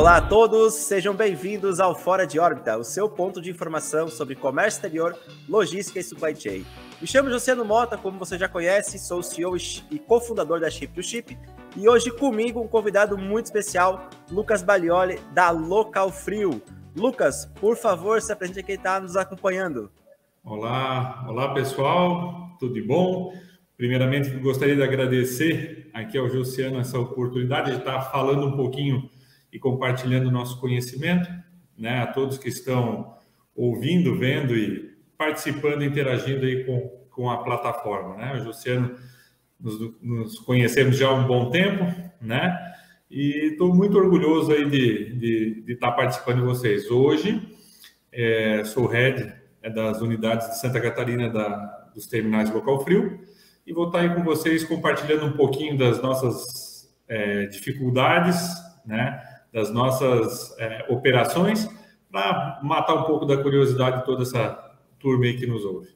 Olá a todos, sejam bem-vindos ao Fora de Órbita, o seu ponto de informação sobre comércio exterior, logística e supply chain. Me chamo Luciano Mota, como você já conhece, sou CEO e cofundador da Chip to Chip, e hoje comigo um convidado muito especial, Lucas Balioli, da Local Frio. Lucas, por favor, se apresente quem está nos acompanhando. Olá, olá pessoal, tudo de bom? Primeiramente, gostaria de agradecer aqui ao Josiano essa oportunidade de estar falando um pouquinho e compartilhando nosso conhecimento, né, a todos que estão ouvindo, vendo e participando, interagindo aí com, com a plataforma, né? O Luciano, nos, nos conhecemos já há um bom tempo, né? E estou muito orgulhoso aí de, de, estar participando de vocês. Hoje, é, sou head é, das unidades de Santa Catarina da, dos terminais Local Frio e vou estar aí com vocês compartilhando um pouquinho das nossas é, dificuldades, né? Das nossas é, operações, para matar um pouco da curiosidade de toda essa turma aí que nos ouve.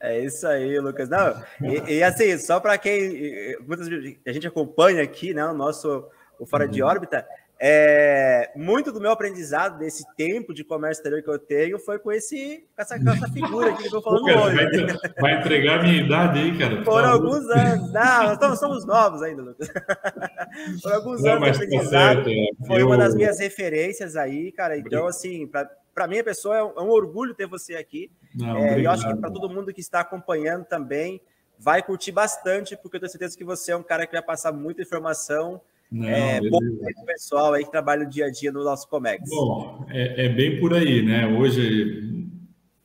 É isso aí, Lucas. Não, e, e assim, só para quem muitas a gente acompanha aqui, né, o nosso o Fora uhum. de Órbita, é, muito do meu aprendizado desse tempo de comércio exterior que eu tenho foi com, esse, com, essa, com essa figura aqui que eu estou falando cara, hoje. Vai, vai, entregar a minha idade aí, cara. Por tá alguns anos. Não, nós somos novos ainda, Lucas. Por alguns Não, anos de tá aprendizado. Tá certo, foi eu... uma das minhas referências aí, cara. Então, assim, para mim, a pessoa é um, é um, orgulho ter você aqui. Não, é, e eu acho que para todo mundo que está acompanhando também vai curtir bastante, porque eu tenho certeza que você é um cara que vai passar muita informação não, é, bom pessoal aí que trabalha o dia a dia no nosso Comex. Bom, é, é bem por aí, né? Hoje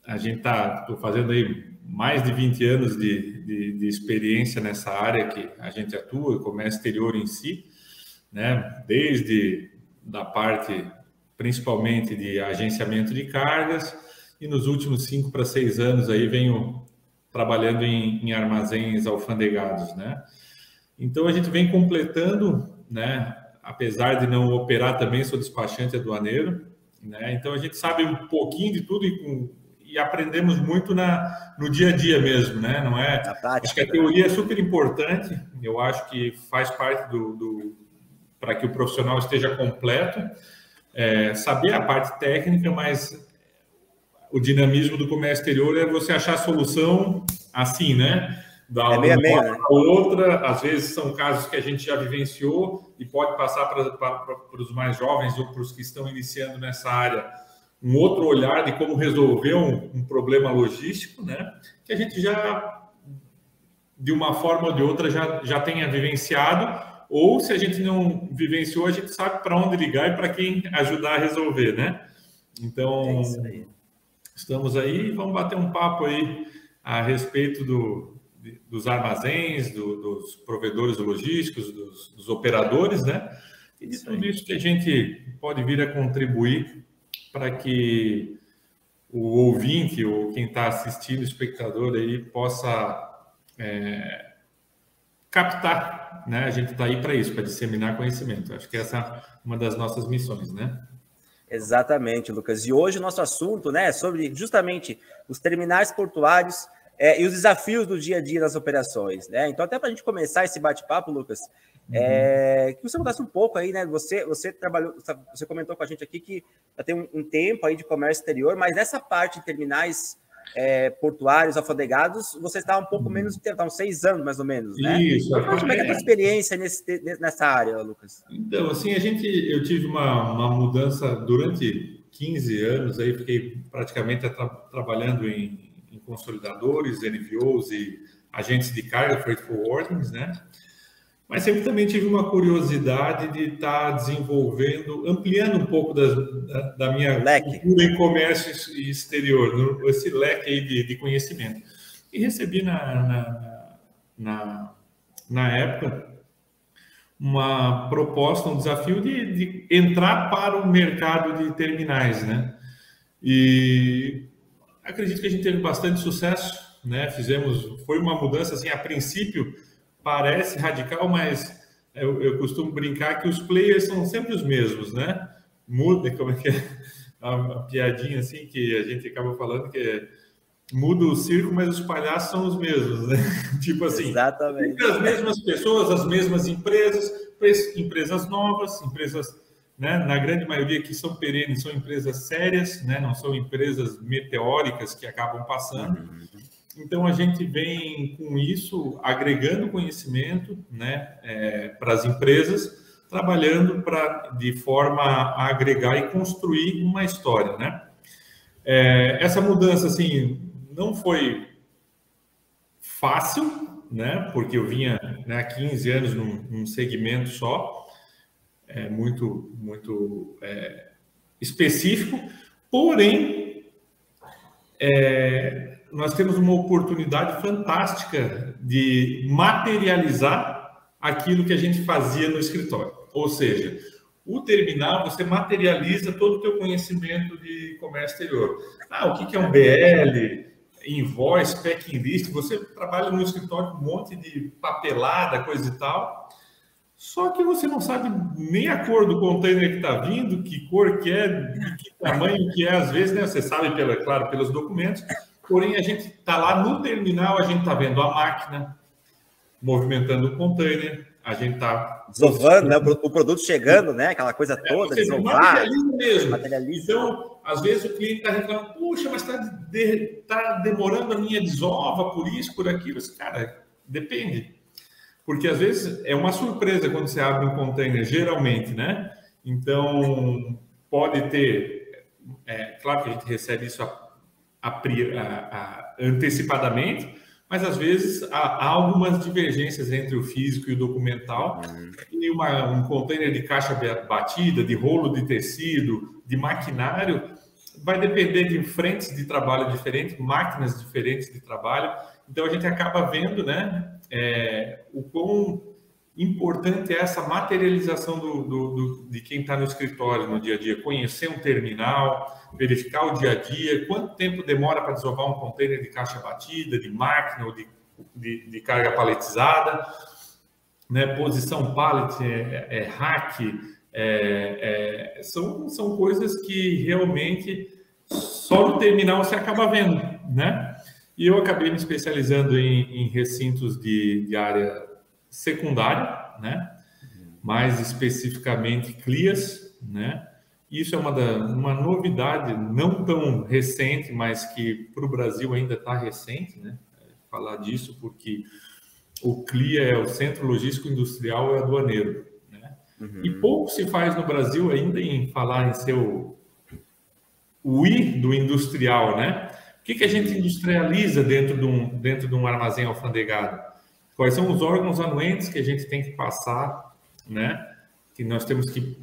a gente está fazendo aí mais de 20 anos de, de, de, experiência nessa área que a gente atua, comércio exterior em si, né? Desde da parte principalmente de agenciamento de cargas e nos últimos cinco para seis anos aí venho trabalhando em, em armazéns alfandegados, né? Então a gente vem completando né? Apesar de não operar também, sou despachante aduaneiro, né? Então a gente sabe um pouquinho de tudo e, com, e aprendemos muito na, no dia a dia mesmo, né? Não é? Acho que a teoria é super importante. Eu acho que faz parte do, do para que o profissional esteja completo. É, saber a parte técnica, mas o dinamismo do comércio exterior é você achar a solução assim, né? Da é meia, né? outra. Às vezes são casos que a gente já vivenciou e pode passar para, para, para os mais jovens ou para os que estão iniciando nessa área um outro olhar de como resolver um, um, problema logístico, né? Que a gente já, de uma forma ou de outra, já, já tenha vivenciado, ou se a gente não vivenciou, a gente sabe para onde ligar e para quem ajudar a resolver, né? Então, é aí. estamos aí, vamos bater um papo aí a respeito do, dos armazéns, do, dos provedores logísticos, dos, dos, operadores, né? E de tudo isso que a gente pode vir a contribuir para que o ouvinte ou quem está assistindo, o espectador aí, possa é, captar, né? A gente está aí para isso, para disseminar conhecimento. Acho que essa é uma das nossas missões, né? Exatamente, Lucas. E hoje o nosso assunto, né, é sobre justamente os terminais portuários é, e os desafios do dia a dia das operações, né? Então, até para a gente começar esse bate-papo, Lucas, uhum. é, que você contasse um pouco aí, né? Você, você trabalhou, você comentou com a gente aqui que já tem um, um tempo aí de comércio exterior, mas nessa parte de terminais é, portuários, alfandegados, você está um pouco uhum. menos de tempo, está uns seis anos mais ou menos, né? Isso. Como é que é a tua experiência nesse, nessa área, Lucas? Então, assim, a gente, eu tive uma, uma mudança durante 15 anos, aí fiquei praticamente tra trabalhando em consolidadores, NVOs e agentes de carga, freight forwardings, né? Mas sempre também tive uma curiosidade de estar desenvolvendo, ampliando um pouco das, da, da, minha leque. cultura em comércio exterior, esse leque aí de, de conhecimento. E recebi na, na, na, na época uma proposta, um desafio de, de, entrar para o mercado de terminais, né? E acredito que a gente teve bastante sucesso, né? Fizemos, foi uma mudança assim, a princípio parece radical, mas eu, eu costumo brincar que os players são sempre os mesmos, né? Muda, como é que é a, a piadinha assim que a gente acaba falando que é, muda o circo, mas os palhaços são os mesmos, né? tipo assim, Exatamente. as mesmas pessoas, as mesmas empresas, empresas novas, empresas né? Na grande maioria que são perenes, são empresas sérias, né? Não são empresas meteóricas que acabam passando. Uhum. Então a gente vem com isso agregando conhecimento, né? É, para as empresas, trabalhando para de forma a agregar e construir uma história, né? É, essa mudança assim não foi fácil, né? Porque eu vinha né, há 15 anos num, num segmento só é, muito, muito é, específico, porém, é, nós temos uma oportunidade fantástica de materializar aquilo que a gente fazia no escritório. Ou seja, o terminal, você materializa todo o teu conhecimento de comércio exterior. Ah, o que é um BL, invoice, packing list, você trabalha no escritório com um monte de papelada, coisa e tal, só que você não sabe nem a cor do container que está vindo, que cor que é, que tamanho que é, às vezes, né? Você sabe, pela, claro, pelos documentos. Porém, a gente está lá no terminal, a gente está vendo a máquina movimentando o container, a gente está... Desovando, né? O produto chegando, né? Aquela coisa é, toda, é, desovar. Materializa mesmo. Materializa. Então, às vezes o cliente está reclamando, puxa, mas está de, tá demorando a minha desova por isso, por aquilo. Cara, depende porque às vezes é uma surpresa quando você abre um container, geralmente, né? Então, pode ter, é, claro que a gente recebe isso a, a, a, antecipadamente, mas às vezes há, há, algumas divergências entre o físico e o documental. Uhum. E uma, um container de caixa batida, de rolo de tecido, de maquinário, vai depender de frentes de trabalho diferentes, máquinas diferentes de trabalho. Então a gente acaba vendo, né? é, o quão importante é essa materialização do, do, do de quem está no escritório no dia a dia, conhecer um terminal, verificar o dia a dia, quanto tempo demora para desovar um container de caixa batida, de máquina ou de, de, de carga paletizada, né? posição pallet, é, é, é hack, é, é, são, são coisas que realmente só no terminal você acaba vendo, né? E eu acabei me especializando em, em recintos de, de, área secundária, né? mais especificamente CLIAS, né? Isso é uma, da, uma novidade não tão recente, mas que para o Brasil ainda está recente, né? Falar disso porque o CLIA é o Centro Logístico Industrial e Aduaneiro, né? Uhum. E pouco se faz no Brasil ainda em falar em seu o I do industrial, né? O que, que a gente industrializa dentro de, um, dentro de um armazém alfandegado? Quais são os órgãos anuentes que a gente tem que passar, né? Que nós temos que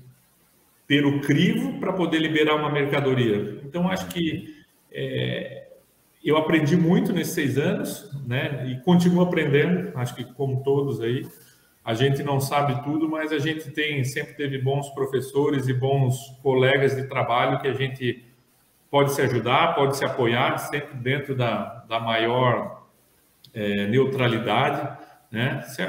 ter o crivo para poder liberar uma mercadoria. Então, acho que é, eu aprendi muito nesses seis anos, né? E continuo aprendendo, acho que como todos aí. A gente não sabe tudo, mas a gente tem sempre teve bons professores e bons colegas de trabalho que a gente pode se ajudar, pode se apoiar, sempre dentro da, da maior é, neutralidade, né? Se,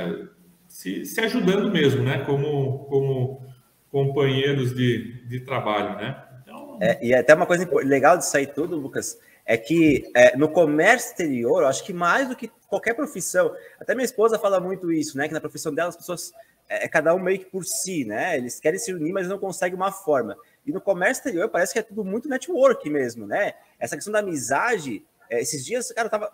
se, se, ajudando mesmo, né? Como, como companheiros de, de trabalho, né? Então... É, e até uma coisa legal disso aí tudo, Lucas, é que é, no comércio exterior, eu acho que mais do que qualquer profissão, até minha esposa fala muito isso, né? Que na profissão dela as pessoas é, é cada um meio que por si, né? Eles querem se unir, mas não conseguem uma forma. E no comércio exterior parece que é tudo muito network mesmo, né? Essa questão da amizade. É, esses dias, cara, eu tava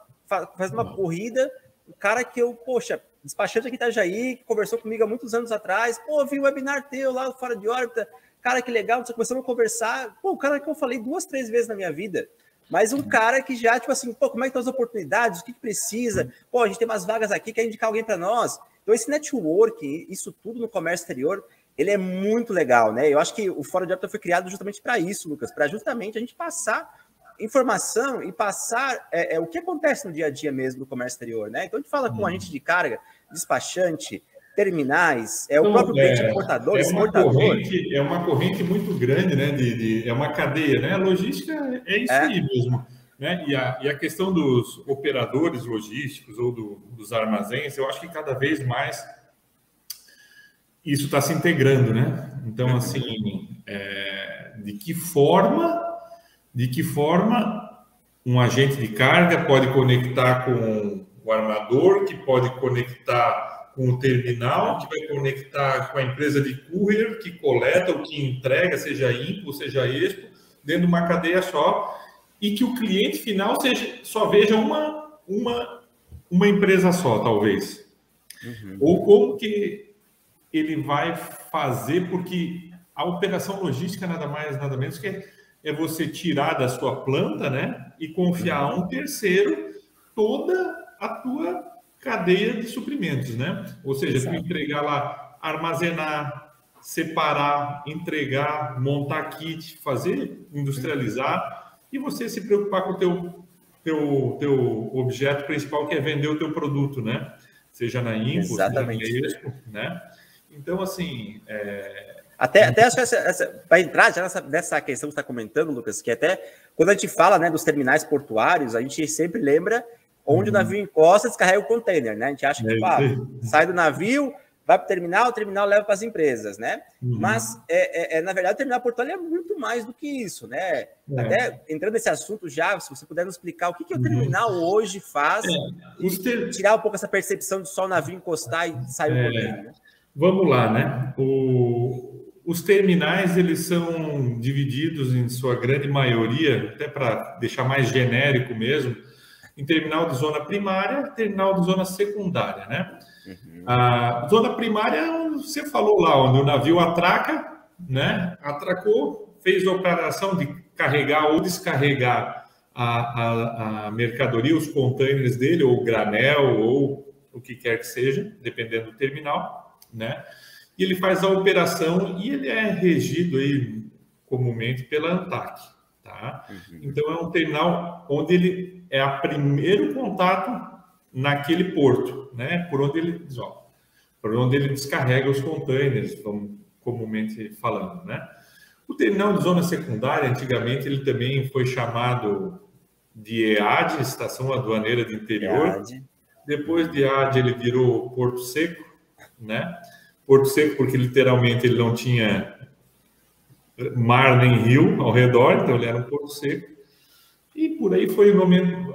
fazendo uma corrida, o cara que eu, poxa, despachante aqui em Itajaí, que conversou comigo há muitos anos atrás, pô, vi um webinar teu lá fora de órbita, cara, que legal, começamos a conversar, pô, o cara que eu falei duas, três vezes na minha vida, mas um cara que já, tipo assim, pô, como é que estão as oportunidades, o que, que precisa, pô, a gente tem umas vagas aqui, quer indicar alguém para nós. Então, esse network, isso tudo no comércio exterior, ele é muito legal, né? Eu acho que o Fórum de Órbita foi criado justamente para isso, Lucas, para justamente a gente passar informação e passar é, é, o que acontece no dia a dia mesmo no comércio exterior, né? Então a gente fala com a gente de carga, despachante, terminais, é então, o próprio cliente é, importador, é exportador. Corrente, é uma corrente muito grande, né? De, de, é uma cadeia, né? A logística é isso é. aí mesmo. Né? E, a, e a questão dos operadores logísticos ou do, dos armazéns, eu acho que cada vez mais isso está se integrando, né? Então, assim, é, de que forma, de que forma um agente de carga pode conectar com o armador, que pode conectar com o terminal, que vai conectar com a empresa de courier, que coleta o que entrega, seja IMPO, seja EXPO, dentro de uma cadeia só, e que o cliente final seja, só veja uma, uma, uma empresa só, talvez. Uhum. Ou como que ele vai fazer, porque a operação logística nada mais, nada menos que é, é você tirar da sua planta, né, e confiar a um terceiro toda a tua cadeia de suprimentos, né? Ou seja, Exato. tu entregar lá, armazenar, separar, entregar, montar kit, fazer, industrializar e você se preocupar com o teu teu, teu objeto principal que é vender o teu produto, né? Seja na Exatamente. seja na Expo, né? Então, assim, é, até, até acho que essa, essa, para entrar já nessa, nessa questão que você está comentando, Lucas, que até quando a gente fala né, dos terminais portuários, a gente sempre lembra onde uhum. o navio encosta, descarrega o container, né? A gente acha que é, pá, sai do navio, vai para o terminal, o terminal leva para as empresas, né? Uhum. Mas, é, é, é, na verdade, o terminal portuário é muito mais do que isso, né? É. Até entrando nesse assunto já, se você puder nos explicar o que, que o uhum. terminal uhum. hoje faz, é. ter... tirar um pouco essa percepção de só o navio encostar e sair o container, né? Vamos lá, né? O, os terminais eles são divididos em sua grande maioria, até para deixar mais genérico mesmo, em terminal de zona primária, terminal de zona secundária, né? Uhum. A zona primária, você falou lá, onde o navio atraca, né? Atracou, fez a operação de carregar ou descarregar a, a, a mercadoria, os containers dele, ou granel, ou o que quer que seja, dependendo do terminal, né? e ele faz a operação e ele é regido aí comumente pela ANTAC, tá? Uhum. Então é um terminal onde ele é o primeiro contato naquele porto, né? Por onde ele, ó, por onde ele descarrega os containers, vamos comumente falando, né? O terminal de zona secundária, antigamente, ele também foi chamado de EAD, Estação Aduaneira de Interior. EAD. Depois de EAD, ele virou Porto Seco, né? Porto Seco, porque literalmente ele não tinha mar nem rio ao redor, então ele era um porto seco. E por aí foi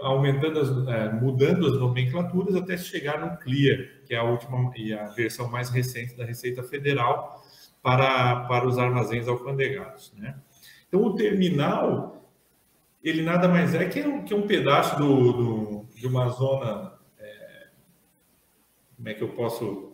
aumentando, as, é, mudando as nomenclaturas até chegar no CLIA, que é a última e a versão mais recente da Receita Federal para, para os armazéns alfandegados. Né? Então, o terminal, ele nada mais é que um, que um pedaço do, do de uma zona. É, como é que eu posso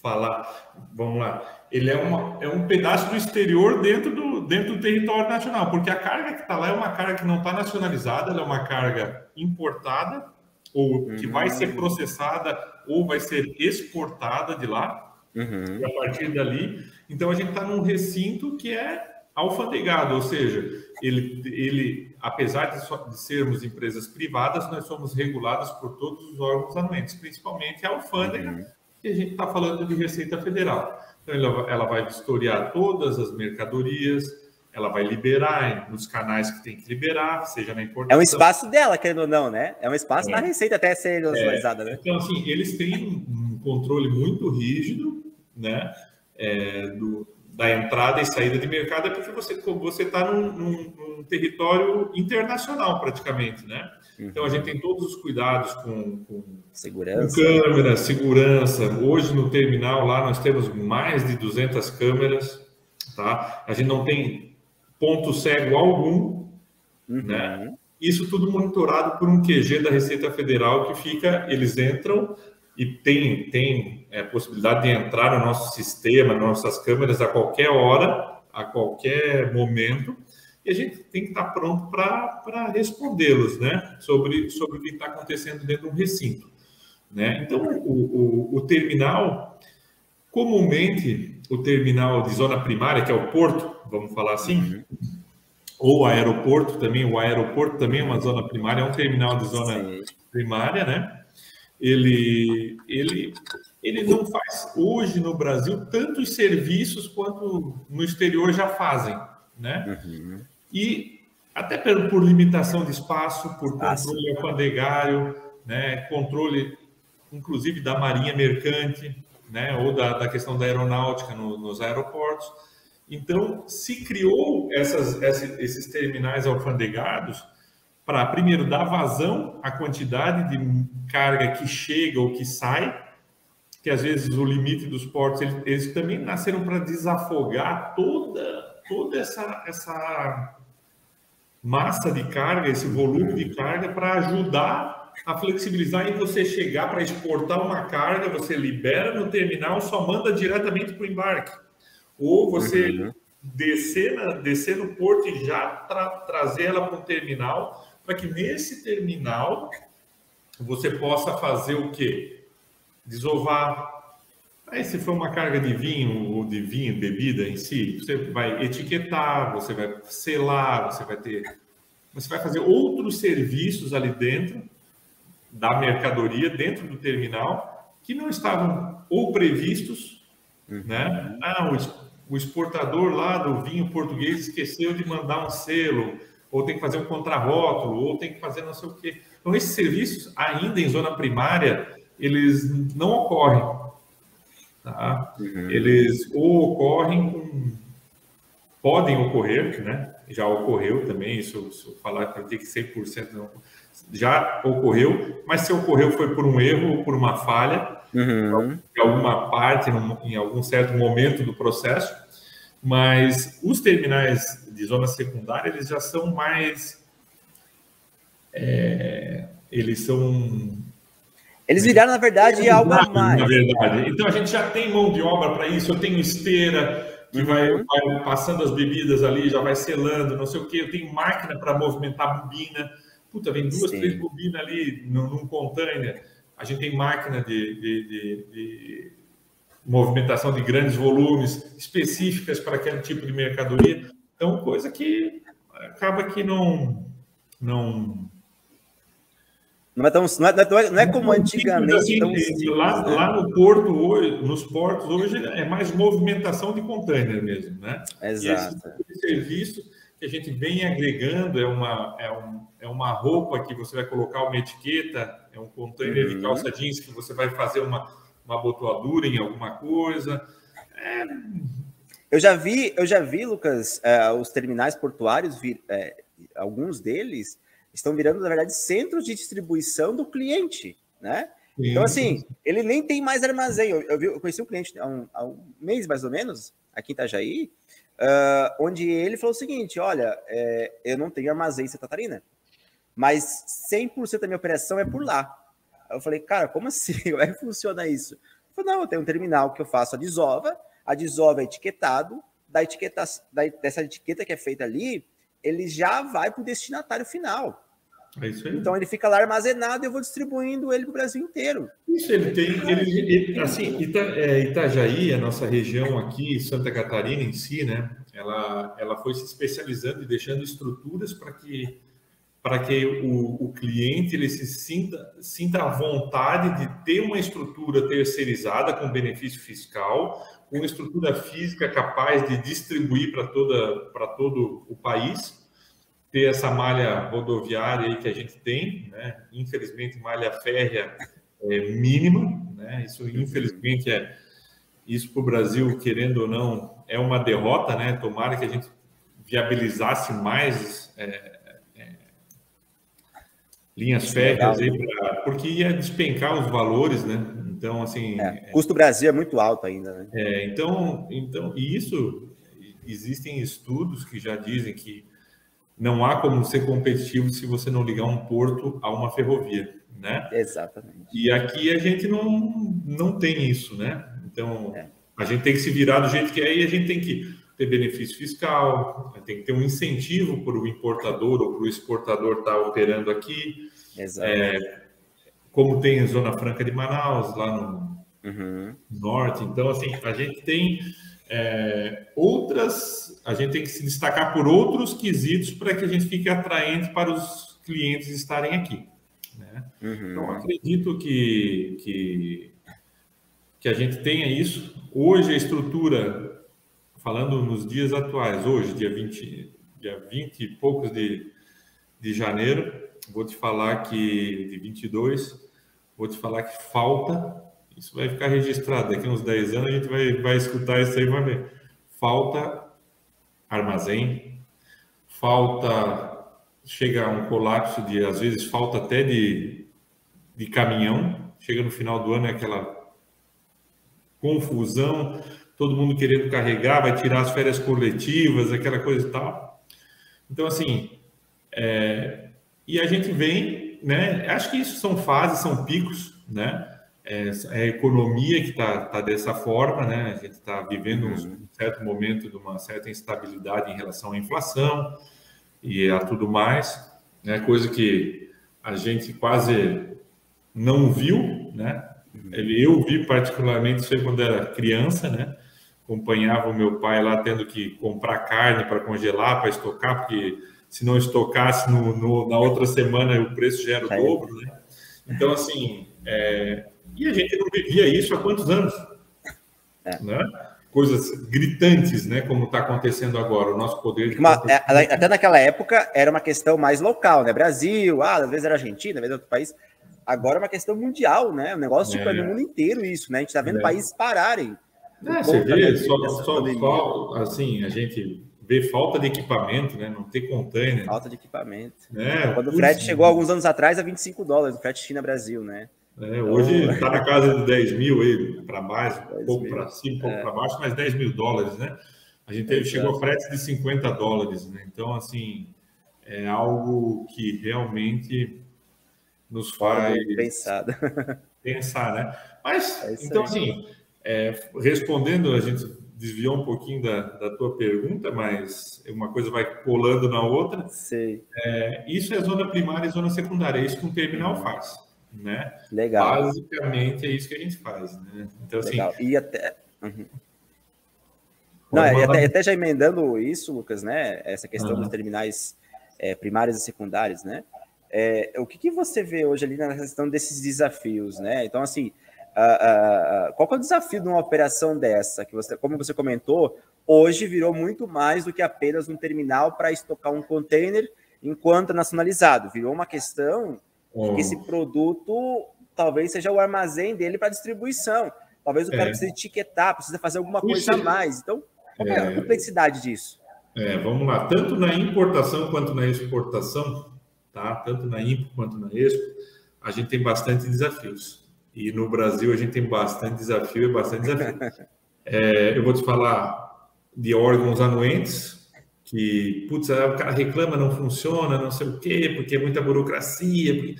falar, vamos lá, ele é, uma, é um pedaço do exterior dentro do, dentro do território nacional, porque a carga que está lá é uma carga que não está nacionalizada, ela é uma carga importada, ou que uhum. vai ser processada, ou vai ser exportada de lá, uhum. e a partir dali. Então, a gente está num recinto que é alfandegado, ou seja, ele, ele apesar de, so, de, sermos empresas privadas, nós somos regulados por todos os órgãos anuentes, principalmente a alfândega, uhum e a gente está falando de Receita Federal. Então, ela, ela vai vistoriar todas as mercadorias, ela vai liberar nos canais que tem que liberar, seja na importação. É um espaço dela, querendo ou não, né? É um espaço é. na Receita até ser nacionalizada, é. né? Então, assim, eles têm um controle muito rígido, né? É, do, da entrada e saída de mercado, é porque você você está num, num, num território internacional, praticamente, né? Então, a gente tem todos os cuidados com, com, segurança. com câmera, segurança. Hoje, no terminal, lá nós temos mais de 200 câmeras. Tá? A gente não tem ponto cego algum. Uhum. Né? Isso tudo monitorado por um QG da Receita Federal que fica, eles entram e tem, tem é, possibilidade de entrar no nosso sistema, nas nossas câmeras a qualquer hora, a qualquer momento e a gente tem que estar pronto para respondê-los, né, sobre, sobre o que está acontecendo dentro de um recinto. Né? Então, o, o, o, terminal, comumente, o terminal de zona primária, que é o porto, vamos falar assim, uhum. ou aeroporto também, o aeroporto também é uma zona primária, é um terminal de zona Sim. primária, né? Ele, ele, ele não faz hoje no Brasil tantos serviços quanto no exterior já fazem, né? Uhum. E até por, limitação de espaço, por ah, controle ah, alfandegário, né? controle, inclusive, da marinha mercante, né? ou da, da questão da aeronáutica no, nos aeroportos. Então, se criou essas, esses terminais alfandegados para, primeiro, dar vazão à quantidade de carga que chega ou que sai, que às vezes o limite dos portos, eles, eles também nasceram para desafogar toda, toda essa, essa massa de carga, esse volume de carga, para ajudar a flexibilizar e você chegar para exportar uma carga, você libera no terminal, só manda diretamente para o embarque. Ou você uhum. descer, na, descer no porto e já tra, trazer ela para o terminal, para que nesse terminal você possa fazer o quê? Desovar. Aí, se for uma carga de vinho ou de vinho, bebida em si, você vai etiquetar, você vai selar, você vai ter. Você vai fazer outros serviços ali dentro da mercadoria, dentro do terminal, que não estavam ou previstos, uhum. né? Ah, o exportador lá do vinho português esqueceu de mandar um selo, ou tem que fazer um contrarótulo, ou tem que fazer não sei o quê. Então, esses serviços, ainda em zona primária, eles não ocorrem. Tá? Uhum. Eles ou ocorrem com... Podem ocorrer, né? Já ocorreu também, isso, se eu falar para ter que 100% não, já ocorreu, mas se ocorreu foi por um erro ou por uma falha, uhum. em alguma parte, em algum certo momento do processo, mas os terminais de zona secundária, eles já são mais é, eles são. Eles viraram, na verdade, algo a mais. Na verdade. Então a gente já tem mão de obra para isso. Eu tenho esteira que vai, uhum. vai, passando as bebidas ali, já vai selando, não sei o que. Eu tenho máquina para movimentar bobina. Puta, vem duas, Sim. três bobinas ali num, num container. A gente tem máquina de, de, de, de movimentação de grandes volumes específicas para aquele tipo de mercadoria. Então, coisa que acaba que não, não não é, tão, não é, não é, não é como antigamente. Tão lá, né? lá, no porto hoje, nos portos hoje é mais movimentação de container mesmo, né? Exato. E esse serviço que a gente vem agregando é uma, é, um, é uma roupa que você vai colocar uma etiqueta, é um container uhum. de calça jeans que você vai fazer uma, uma abotoadura em alguma coisa. É... Eu já vi, eu já vi, Lucas, uh, os terminais portuários, uh, alguns deles estão virando, na verdade, centros de distribuição do cliente, né? Sim. Então, assim, ele nem tem mais armazém. Eu, eu, vi, eu conheci um cliente há um, há um, mês, mais ou menos, aqui em Itajaí, uh, onde ele falou o seguinte, olha, é, eu não tenho armazém em Santa Catarina, mas 100% da minha operação é por lá. Eu falei, cara, como assim? Como é que funciona isso? Ele falou, não, eu tenho um terminal que eu faço a desova, a desova é etiquetado, da etiqueta, da, dessa etiqueta que é feita ali, ele já vai para o destinatário final. É. Então ele fica lá armazenado e eu vou distribuindo ele para o Brasil inteiro. Isso, ele tem. Ele, ele, assim, Ita, é, Itajaí, a nossa região aqui, Santa Catarina em si, né? Ela, ela foi se especializando e deixando estruturas para que para que o, o cliente ele se sinta, sinta a vontade de ter uma estrutura terceirizada com benefício fiscal, uma estrutura física capaz de distribuir para toda para todo o país, ter essa malha rodoviária aí que a gente tem, né? Infelizmente malha férrea é mínima, né? Isso infelizmente é isso para o Brasil querendo ou não é uma derrota, né? Tomara que a gente viabilizasse mais é, é, linhas férreas aí pra, porque ia despencar os valores, né? Então, assim. É, o custo do Brasil é muito alto ainda, né? É, então, então, e isso existem estudos que já dizem que não há como ser competitivo se você não ligar um porto a uma ferrovia, né? Exatamente. E aqui a gente não, não tem isso, né? Então, é. a gente tem que se virar do jeito que é e a gente tem que ter benefício fiscal, tem que ter um incentivo para o importador ou para o exportador estar tá operando aqui. Exato. É, como tem a Zona Franca de Manaus, lá no uhum. norte. Então, assim, a gente tem é, outras, a gente tem que se destacar por outros quesitos para que a gente fique atraente para os clientes estarem aqui. Né? Uhum. Então, acredito que, que, que a gente tenha isso. Hoje, a estrutura, falando nos dias atuais, hoje, dia 20, dia 20 e poucos de, de janeiro, vou te falar que de 22, vou te falar que falta, isso vai ficar registrado, daqui uns 10 anos a gente vai, vai escutar isso aí vai ver. Falta armazém, falta, chega um colapso de, às vezes falta até de, de caminhão, chega no final do ano é aquela confusão, todo mundo querendo carregar, vai tirar as férias coletivas, aquela coisa e tal. Então, assim, é, e a gente vem, né? Acho que isso são fases, são picos, né? É, é a economia que está tá dessa forma, né? A gente está vivendo um uhum. certo momento de uma certa instabilidade em relação à inflação e a tudo mais, né? Coisa que a gente quase não viu, né? Uhum. Eu vi particularmente isso quando era criança, né? acompanhava o meu pai lá tendo que comprar carne para congelar, para estocar, porque se não estocasse no, no, na outra semana o preço já era o dobro, né? Então, assim, é... e a gente não vivia isso há quantos anos? É. Né? Coisas gritantes, né? Como está acontecendo agora, o nosso poder... Uma, é, até naquela época era uma questão mais local, né? Brasil, ah, às vezes era Argentina, às vezes outro país. Agora é uma questão mundial, né? O negócio tipo, é no mundo inteiro isso, né? A gente está vendo é. países pararem é, você vê, só, só, só, assim, a gente vê falta de equipamento, né? Não ter container. Falta de equipamento. É, Quando o frete chegou alguns anos atrás a 25 dólares, o frete China-Brasil, né? É, hoje está então... na casa de 10 mil aí, para baixo, um pouco para cima, um pouco é. para baixo, mas 10 mil dólares, né? A gente teve, chegou a frete de 50 dólares, né? Então, assim, é algo que realmente nos faz pensar, pensar né? Mas, é então, assim, é, respondendo, a gente desviou um pouquinho da, da tua pergunta, mas uma coisa vai colando na outra. Sei. É, isso é zona primária e zona secundária, é isso que um terminal faz. Né? Legal. Basicamente é isso que a gente faz. Né? Então, assim, Legal. E até. Uhum. Não, e até, até, já emendando isso, Lucas, né? Essa questão uhum. dos terminais é, primários e secundários, né? É, o que, que você vê hoje ali na questão desses desafios, né? Então, assim, Uh, uh, qual é o desafio de uma operação dessa? Que você, como você comentou, hoje virou muito mais do que apenas um terminal para estocar um container enquanto nacionalizado. Virou uma questão oh. que esse produto talvez seja o armazém dele para distribuição. Talvez o é. cara precise etiquetar, precisa fazer alguma Puxa. coisa a mais. Então, qual é. é a complexidade disso? É, vamos lá. Tanto na importação quanto na exportação, tá? Tanto na IMPO quanto na Expo, a gente tem bastante desafios. E no Brasil a gente tem bastante desafio e bastante desafio. É, eu vou te falar de órgãos anuentes, que, putz, o cara reclama, não funciona, não sei o quê, porque é muita burocracia. Porque...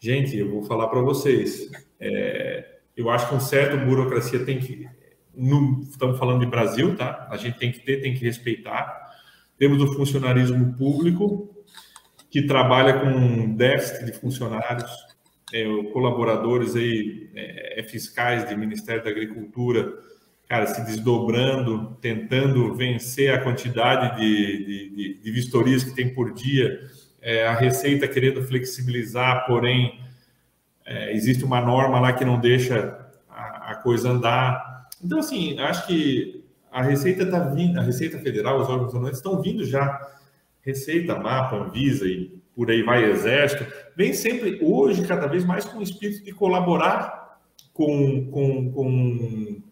Gente, eu vou falar para vocês, é, eu acho que um certo burocracia tem que. No, estamos falando de Brasil, tá? A gente tem que ter, tem que respeitar. Temos o funcionarismo público, que trabalha com déficit de funcionários, é, colaboradores aí, é, é, fiscais do Ministério da Agricultura, cara, se desdobrando, tentando vencer a quantidade de, de, de vistorias que tem por dia, é, a Receita querendo flexibilizar, porém, é, existe uma norma lá que não deixa a, a coisa andar. Então, assim, acho que a Receita está vindo, a Receita Federal, os órgãos estão vindo já. Receita, Mapa, Anvisa e por aí vai Exército, vem sempre, hoje, cada vez mais com o espírito de colaborar com, com, com,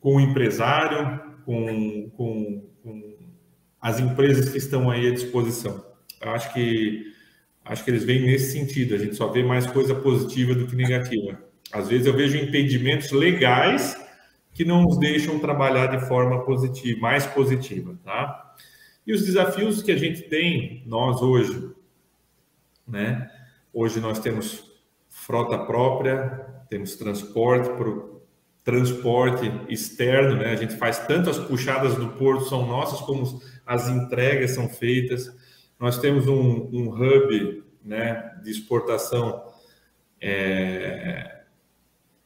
com o empresário, com, com, com as empresas que estão aí à disposição. Eu acho que, acho que eles vêm nesse sentido, a gente só vê mais coisa positiva do que negativa. Às vezes eu vejo impedimentos legais que não nos deixam trabalhar de forma positiva, mais positiva, tá? E os desafios que a gente tem, nós hoje, né? Hoje nós temos frota própria, temos transporte pro transporte externo, né? A gente faz tanto as puxadas do porto são nossas como as entregas são feitas. Nós temos um, um hub, né, de exportação é,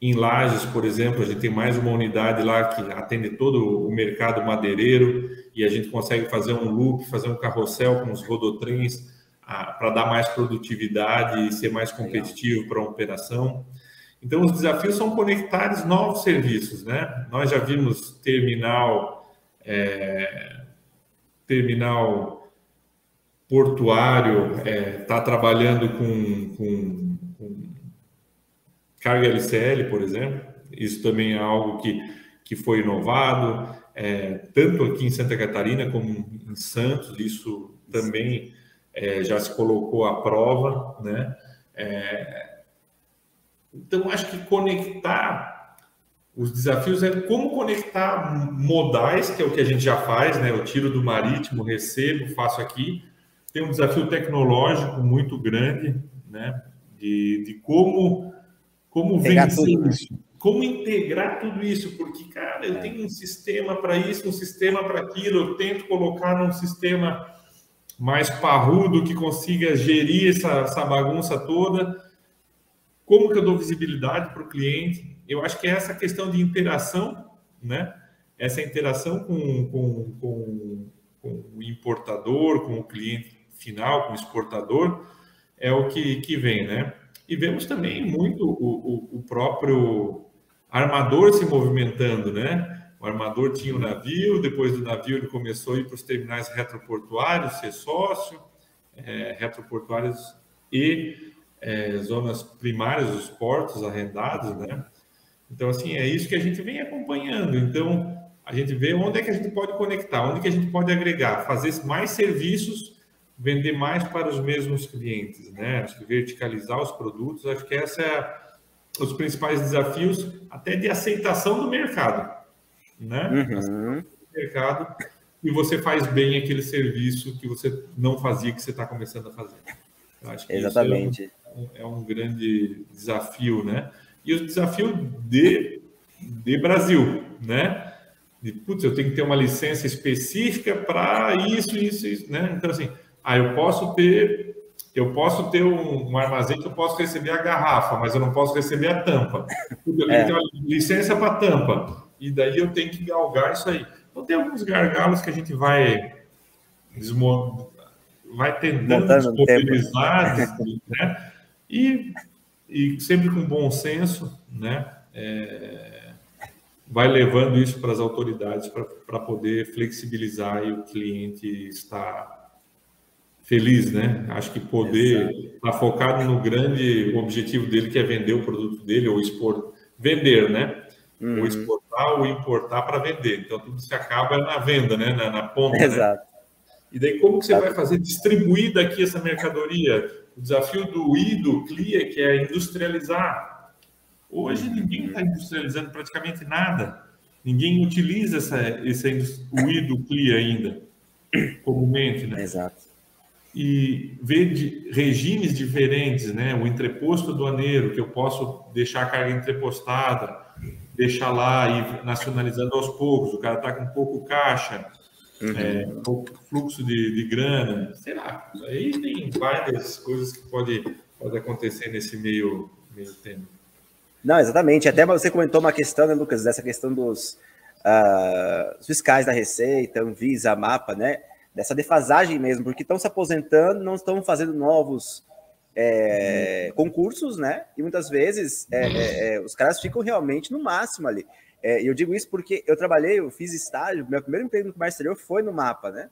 em Lages, por exemplo, a gente tem mais uma unidade lá que atende todo o mercado madeireiro e a gente consegue fazer um loop, fazer um carrossel com os rodotrens para dar mais produtividade e ser mais competitivo para a operação. Então, os desafios são conectar novos serviços, né? Nós já vimos terminal, é, terminal portuário, está é, tá trabalhando com, com, com, carga LCL, por exemplo. Isso também é algo que, que foi inovado, é, tanto aqui em Santa Catarina como em Santos. Isso também é, já se colocou à prova, né? É, então, acho que conectar os desafios é como conectar modais, que é o que a gente já faz, né? Eu tiro do marítimo, recebo, faço aqui. Tem um desafio tecnológico muito grande, né? De, de como, como vencer né? isso, como integrar tudo isso, porque, cara, eu é. tenho um sistema para isso, um sistema para aquilo, eu tento colocar num sistema mais parrudo que consiga gerir essa, essa bagunça toda. Como que eu dou visibilidade para o cliente? Eu acho que é essa questão de interação, né? Essa interação com, com, com, com o importador, com o cliente final, com o exportador, é o que, que vem, né? E vemos também muito o, o, o próprio armador se movimentando, né? O armador tinha um navio, depois do navio ele começou a ir para os terminais retroportuários, ser sócio, é, retroportuários e é, zonas primárias, os portos arrendados, né? Então, assim, é isso que a gente vem acompanhando. Então, a gente vê onde é que a gente pode conectar, onde é que a gente pode agregar, fazer mais serviços, vender mais para os mesmos clientes, né? Acho que verticalizar os produtos, acho que essa é os principais desafios até de aceitação do mercado né? Uhum. mercado e você faz bem aquele serviço que você não fazia, que você está começando a fazer. Exatamente. É um, é um, grande desafio, né? E o desafio de, de Brasil, né? De, putz, eu tenho que ter uma licença específica para isso, isso, isso, né? Então, assim, ah, eu posso ter eu posso ter um, um, armazém que eu posso receber a garrafa, mas eu não posso receber a tampa. Eu tenho é. uma licença para tampa e daí eu tenho que galgar isso aí. Então tem alguns gargalos que a gente vai vai tentando disponibilizar, né? E, e sempre com bom senso, né? É, vai levando isso para as autoridades para poder flexibilizar e o cliente estar feliz, né? Acho que poder estar tá focado no grande objetivo dele, que é vender o produto dele ou expor, vender, né? Uhum. Ou exportar ou importar para vender. Então, tudo se acaba na venda, né? na, na ponta. Né? Exato. Né? E daí, como que você vai fazer distribuir daqui essa mercadoria? O desafio do I, do CLIA, que é industrializar. Hoje, ninguém está industrializando praticamente nada. Ninguém utiliza essa, esse, o I do CLIA ainda, comumente. Né? Exato e ver de regimes diferentes, né? O entreposto aduaneiro, que eu posso deixar a carga entrepostada, deixar lá e nacionalizando aos poucos, o cara está com pouco caixa, uhum. é, pouco fluxo de, de, grana, sei lá. Aí tem várias coisas que pode, pode acontecer nesse meio, meio tempo. Não, exatamente. Até você comentou uma questão, né, Lucas, dessa questão dos uh, fiscais da Receita, Anvisa, Mapa, né? Dessa defasagem mesmo, porque estão se aposentando, não estão fazendo novos é, concursos, né? E muitas vezes é, é, é, os caras ficam realmente no máximo ali. É, e eu digo isso porque eu trabalhei, eu fiz estágio, meu primeiro emprego no comércio exterior foi no mapa, né?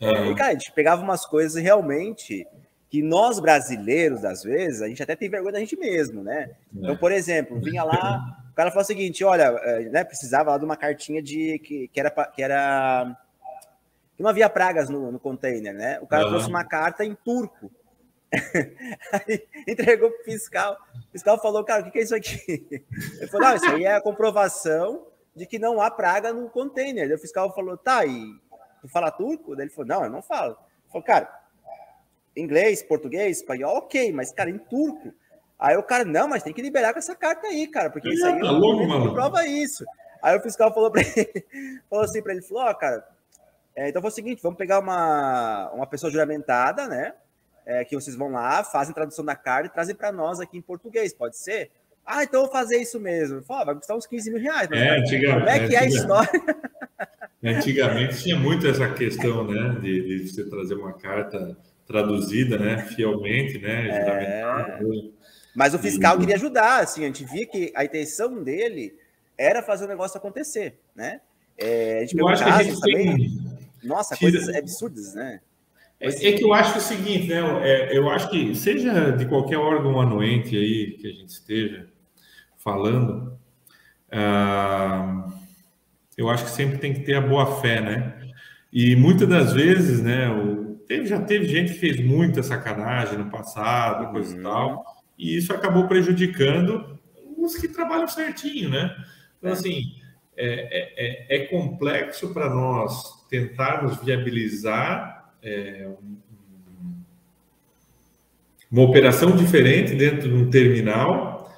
Uhum. E, cara, a gente pegava umas coisas realmente que nós brasileiros, às vezes, a gente até tem vergonha da gente mesmo, né? Então, por exemplo, vinha lá, o cara falou o seguinte: olha, né, precisava lá de uma cartinha de que, que era. Que era que não havia pragas no, no container, né? O cara uhum. trouxe uma carta em turco. Aí entregou pro fiscal. O fiscal falou, cara, o que é isso aqui? Ele falou, não, isso aí é a comprovação de que não há praga no container. Aí o fiscal falou, tá, e tu fala turco? Daí ele falou, não, eu não falo. Ele falou, cara, inglês, português, espanhol, ok, mas, cara, em turco. Aí o cara, não, mas tem que liberar com essa carta aí, cara, porque isso aí tá louco, comprova isso. Aí o fiscal falou para ele, falou assim para ele, falou, ó, oh, cara, é, então foi o seguinte, vamos pegar uma, uma pessoa juramentada, né? É, que vocês vão lá, fazem tradução da carta e trazem para nós aqui em português, pode ser? Ah, então eu vou fazer isso mesmo. Fala, vai custar uns 15 mil reais. É, antigamente, como é que é a história? Antigamente tinha muito essa questão, né, de, de você trazer uma carta traduzida, né, fielmente, né, é... Mas o fiscal e... queria ajudar, assim, a gente via que a intenção dele era fazer o negócio acontecer, né? É, a gente a gente também. Tem... Nossa, Tira... coisas absurdas, né? É, é, que eu acho o seguinte, né? É, eu acho que seja de qualquer órgão anuente aí que a gente esteja falando, ah, eu acho que sempre tem que ter a boa fé, né? E muitas das vezes, né? O, teve, já teve gente que fez muita sacanagem no passado, coisa uhum. e tal, e isso acabou prejudicando os que trabalham certinho, né? Então, é. assim, é, é, é, complexo para nós tentarmos viabilizar é, uma operação diferente dentro de um terminal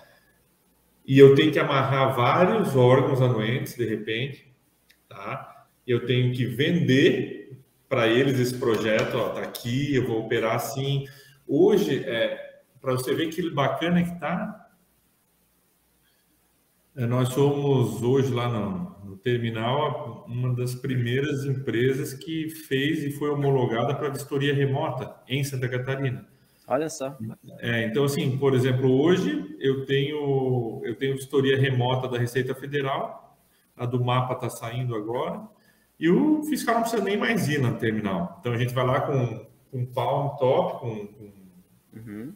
e eu tenho que amarrar vários órgãos anuentes de repente, tá? Eu tenho que vender para eles esse projeto, ó, tá aqui, eu vou operar assim. Hoje, é, para você ver que bacana que tá, é, nós somos hoje lá no, terminal uma das primeiras empresas que fez e foi homologada para vistoria remota em Santa Catarina. Olha só. É, então, assim, por exemplo, hoje eu tenho eu tenho vistoria remota da Receita Federal, a do mapa está saindo agora, e o fiscal não precisa nem mais ir no terminal. Então a gente vai lá com, com palm top, com, com uhum.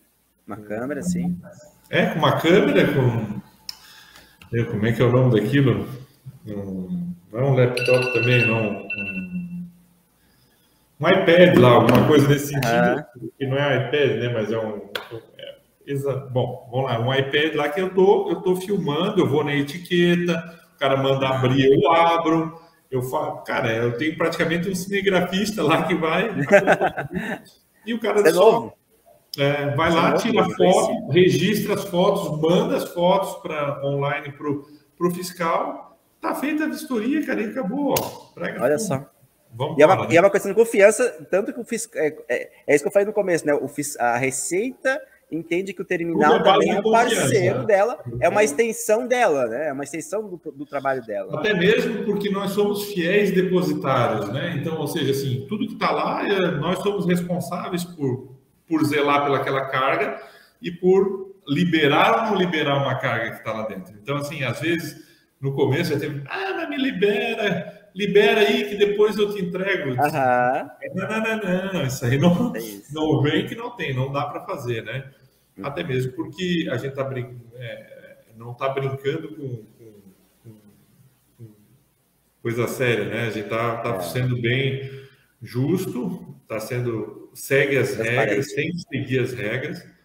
uma câmera, sim. É, com uma câmera, com. Como é que é o nome daquilo? Um, não é um laptop também, não. Um, um iPad lá, alguma coisa nesse sentido. Uhum. Que não é iPad, né? Mas é um. É, bom, vamos lá, um iPad lá que eu tô, eu tô filmando, eu vou na etiqueta, o cara manda abrir, eu abro eu falo, cara, eu tenho praticamente um cinegrafista lá que vai. e o cara é só é, vai lá, tira foto, registra as fotos, manda as fotos para online para o fiscal. Tá feita a vistoria, cara, e acabou. Ó, Olha tudo. só. Vamos e, é uma, e é uma questão de confiança, tanto que o fiscal. É, é, é, isso que eu falei no começo, né? O, a Receita entende que o terminal é também é um parceiro dela, é uma extensão dela, né? É uma extensão do, do, trabalho dela. Até mesmo porque nós somos fiéis depositários, né? Então, ou seja, assim, tudo que está lá, é, nós somos responsáveis por, por zelar pelaquela carga e por liberar ou não liberar uma carga que está lá dentro. Então, assim, às vezes, no começo, eu tenho, ah, mas me libera, libera aí que depois eu te entrego. Aham. Não, não, não, não, isso aí não, é não vem que não tem, não dá para fazer, né? Uhum. Até mesmo porque a gente tá brin é, não está brincando com, com, com, coisa séria, né? A gente está tá, tá sendo bem justo, está sendo segue as regras, tem que seguir as regras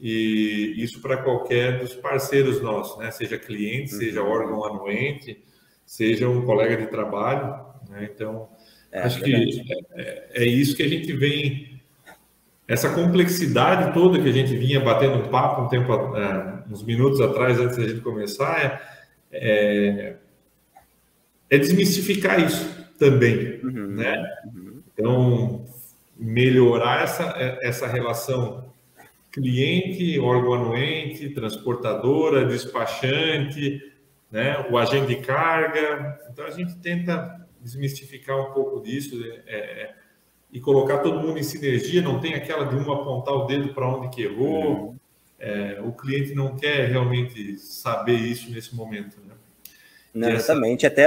e isso para qualquer dos parceiros nossos, né? Seja cliente, uhum. seja órgão anuente, seja um colega de trabalho, né? Então é, acho que é, é, isso que a gente vem essa complexidade toda que a gente vinha batendo um papo um tempo, é, uns minutos atrás, antes da gente começar, é, é, é desmistificar isso também, uhum, né? Uhum. Então, melhorar essa, essa relação cliente, órgão anuente, transportadora, despachante, né? o agente de carga. Então, a gente tenta desmistificar um pouco disso. É, é e colocar todo mundo em sinergia, não tem aquela de um apontar o dedo para onde que errou. É, o cliente não quer realmente saber isso nesse momento. Né? Não, exatamente. Até,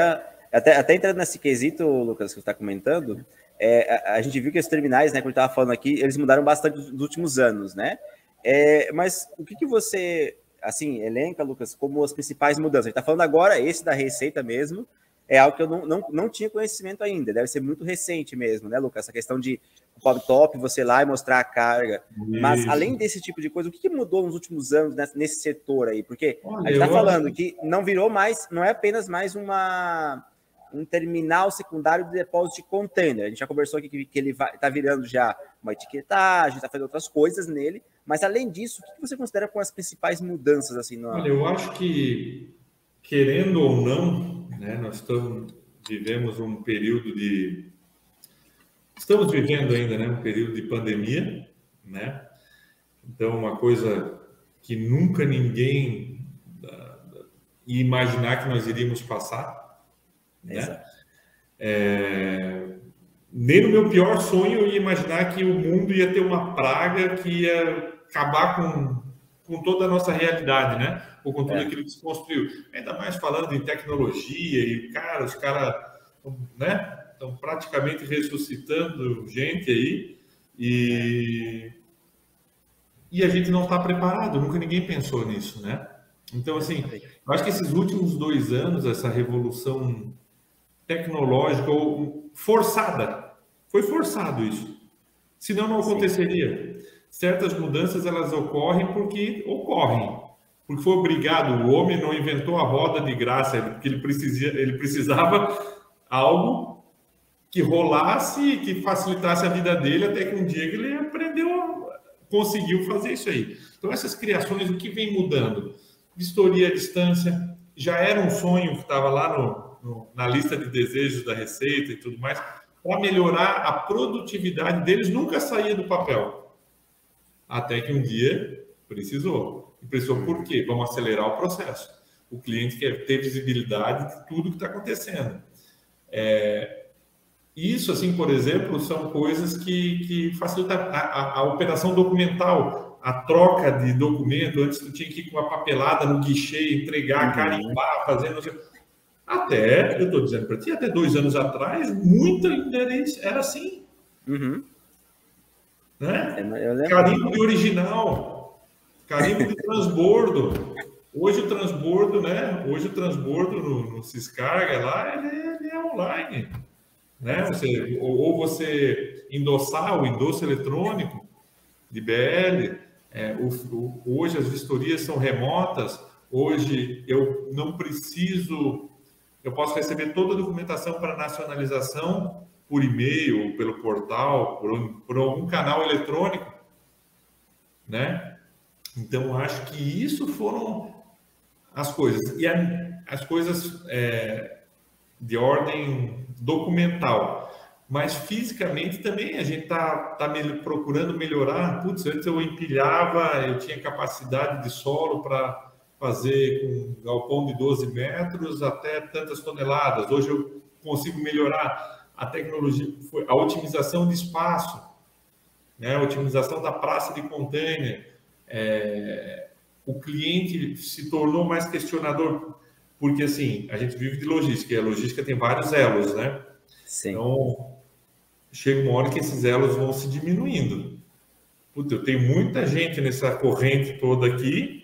até, até entrando nesse quesito, Lucas, que você está comentando, é, a, a, gente viu que os terminais, né, como eu estava falando aqui, eles mudaram bastante nos últimos anos, né? É, mas o que, que você, assim, elenca, Lucas, como as principais mudanças? A gente está falando agora esse da receita mesmo, é algo que eu não, não, não tinha conhecimento ainda, deve ser muito recente mesmo, né, Lucas? Essa questão de pop top, você ir lá e mostrar a carga. Isso. Mas além desse tipo de coisa, o que, mudou nos últimos anos nesse, setor aí? Porque Olha, a gente está falando que não virou mais, não é apenas mais uma um terminal secundário de depósito de container. A gente já conversou aqui que, que ele está virando já uma etiquetagem, está fazendo outras coisas nele. Mas além disso, o que você considera com as principais mudanças assim? No... Olha, eu acho que querendo ou não, né? Nós estamos, vivemos um período de. Estamos vivendo ainda né? um período de pandemia, né? Então, uma coisa que nunca ninguém ia imaginar que nós iríamos passar. Né? É, nem no meu pior sonho eu ia imaginar que o mundo ia ter uma praga que ia acabar com, com toda a nossa realidade, né? ou com tudo é. aquilo que se construiu. Ainda mais falando em tecnologia e, cara, os caras né, estão praticamente ressuscitando gente aí e, e a gente não está preparado, nunca ninguém pensou nisso, né? Então, assim, eu acho que esses últimos dois anos, essa revolução tecnológica forçada, foi forçado isso. Senão não aconteceria. Certas mudanças elas ocorrem porque ocorrem, porque foi obrigado. O homem não inventou a roda de graça, porque ele, precisa, ele precisava algo que rolasse, que facilitasse a vida dele, até que um dia ele aprendeu, conseguiu fazer isso aí. Então, essas criações, o que vem mudando? Vistoria à distância, já era um sonho que estava lá no, no, na lista de desejos da Receita e tudo mais, para melhorar a produtividade deles, nunca saía do papel. Até que um dia precisou. E precisou por quê? Vamos acelerar o processo. O cliente quer ter visibilidade de tudo que está acontecendo. É, isso, assim, por exemplo, são coisas que, que facilitam a, a, a, operação documental, a troca de documento. Antes tu tinha que ir com uma papelada no guichê, entregar, uhum. carimbar, fazendo. Até, eu estou dizendo para ti, até dois anos atrás, muita era assim. Uhum. Né? Carimbo de original, carimbo de transbordo. Hoje o transbordo, né? Hoje o transbordo no, no Ciscarga lá, ele, ele é online. Né? Você, ou, ou, você endossar o endosso eletrônico de BL. É, o, o, hoje as vistorias são remotas. Hoje eu não preciso eu posso receber toda a documentação para nacionalização por e-mail, pelo portal, por, por algum canal eletrônico, né? Então, acho que isso foram as coisas. E a, as coisas é, de ordem documental. Mas fisicamente também a gente está tá, tá procurando melhorar. Putz, antes eu empilhava, eu tinha capacidade de solo para fazer com galpão de 12 metros até tantas toneladas. Hoje eu consigo melhorar a tecnologia, a otimização de espaço, né? a otimização da praça de container. É, o cliente se tornou mais questionador, porque assim, a gente vive de logística, e a logística tem vários elos, né? Sim. Então, chega uma hora que esses elos vão se diminuindo. Puta, eu tenho muita gente nessa corrente toda aqui,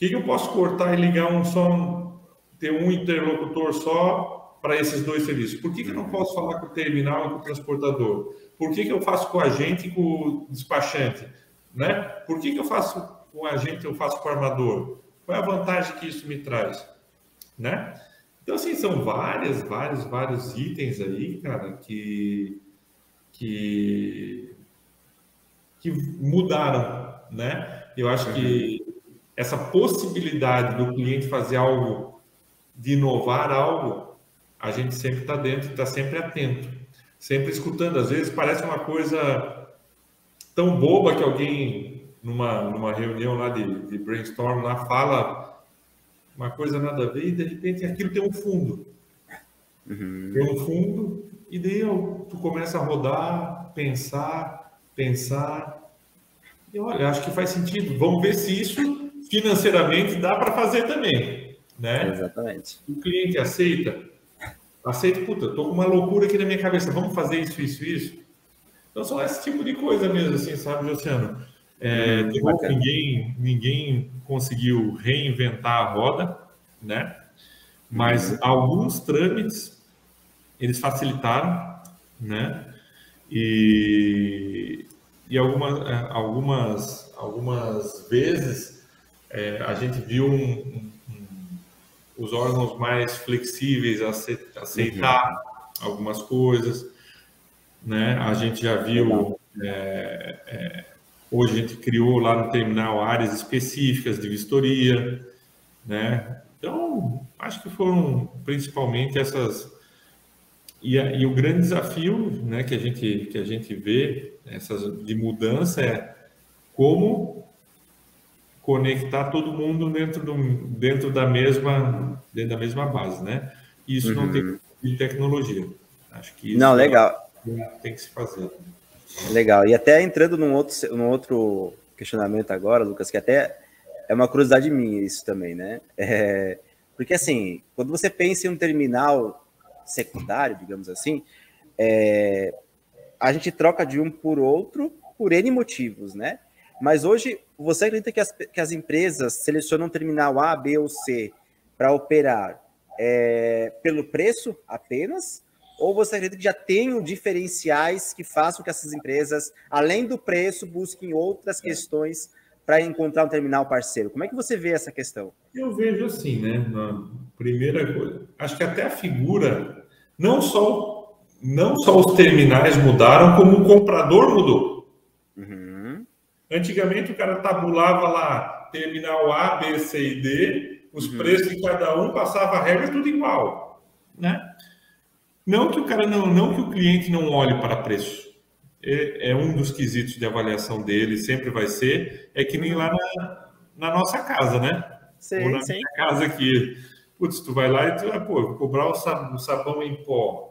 que, que eu posso cortar e ligar um só, ter um interlocutor só para esses dois serviços? Por que, que eu não posso falar com o terminal e com o transportador? Por que, que eu faço com o agente e com o despachante? Né? Por que, que eu faço com o agente e eu faço com o armador? Qual é a vantagem que isso me traz? Né? Então, assim, são várias, vários, vários itens aí, cara, que, que, que mudaram, né? Eu acho que essa possibilidade do cliente fazer algo, de inovar algo, a gente sempre está dentro, está sempre atento, sempre escutando. Às vezes parece uma coisa tão boba que alguém, numa, numa reunião lá de, de brainstorm, lá fala uma coisa nada a ver e de repente aquilo tem um fundo. Uhum. Tem um fundo e daí tu começa a rodar, pensar, pensar. E olha, acho que faz sentido. Vamos ver se isso financeiramente dá para fazer também, né? Exatamente. O cliente aceita, aceita, puta, tô com uma loucura aqui na minha cabeça, vamos fazer isso, isso, isso. Então são esse tipo de coisa mesmo, assim, sabe, Luciano? É, hum, ninguém, ninguém conseguiu reinventar a roda, né? Mas uhum. alguns trâmites eles facilitaram, né? E, e algumas, é, algumas, algumas vezes é, a gente viu um, um, um, os órgãos mais flexíveis a aceitar uhum. algumas coisas, né? A gente já viu, é, é, hoje a gente criou lá no terminal áreas específicas de vistoria, né? Então, acho que foram principalmente essas e, e, o grande desafio, né, que a gente que a gente vê essas de mudança é como conectar todo mundo dentro, do, dentro, da, mesma, dentro da mesma base, né? Isso uhum. não tem uhum. de tecnologia. Acho que não, legal. tem que se fazer. Legal. E até entrando num outro, num outro questionamento agora, Lucas, que até é uma curiosidade minha isso também, né? É, porque assim, quando você pensa em um terminal secundário, digamos assim, é, a gente troca de um por outro por N motivos, né? Mas hoje, você acredita que as, que as empresas selecionam um terminal A, B ou C para operar é, pelo preço apenas? Ou você acredita que já tem diferenciais que façam que essas empresas, além do preço, busquem outras questões para encontrar um terminal parceiro? Como é que você vê essa questão? Eu vejo assim, né? Na primeira coisa, acho que até a figura, não só, não só os terminais mudaram, como o comprador mudou. Uhum. Antigamente o cara tabulava lá terminal A, B, C e D, os uhum. preços de cada um, passava a regra, tudo igual, né? Não que o cara não, não que o cliente não olhe para preço é, é, um dos quesitos de avaliação dele, sempre vai ser, é que nem lá na, na nossa casa, né? Sim, Ou na sim. minha casa aqui. Putz, tu vai lá e tu vai, pô, vou cobrar o sabão, o sabão em pó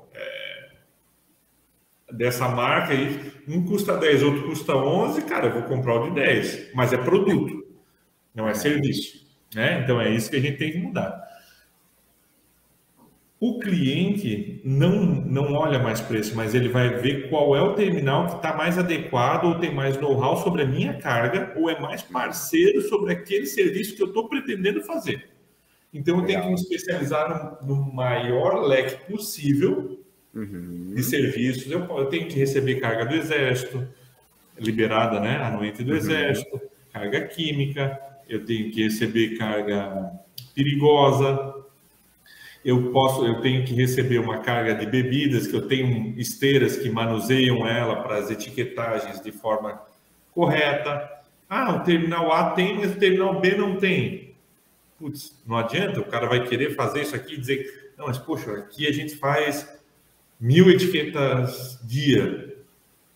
dessa marca aí, um custa 10, outro custa 11, cara, eu vou comprar o de 10, mas é produto, não é serviço, né? Então é isso que a gente tem que mudar. O cliente não, não olha mais preço, mas ele vai ver qual é o terminal que está mais adequado ou tem mais know-how sobre a minha carga ou é mais parceiro sobre aquele serviço que eu estou pretendendo fazer. Então eu tenho que me especializar no, no maior leque possível uhum. de serviços. Eu, eu, tenho que receber carga do Exército, liberada, né, anuente do uhum. Exército, carga química, eu tenho que receber carga perigosa, eu posso, eu tenho que receber uma carga de bebidas, que eu tenho esteiras que manuseiam ela para as etiquetagens de forma correta. Ah, o terminal A tem, mas o terminal B não tem. Putz, não adianta, o cara vai querer fazer isso aqui e dizer, não, mas poxa, aqui a gente faz mil etiquetas dia,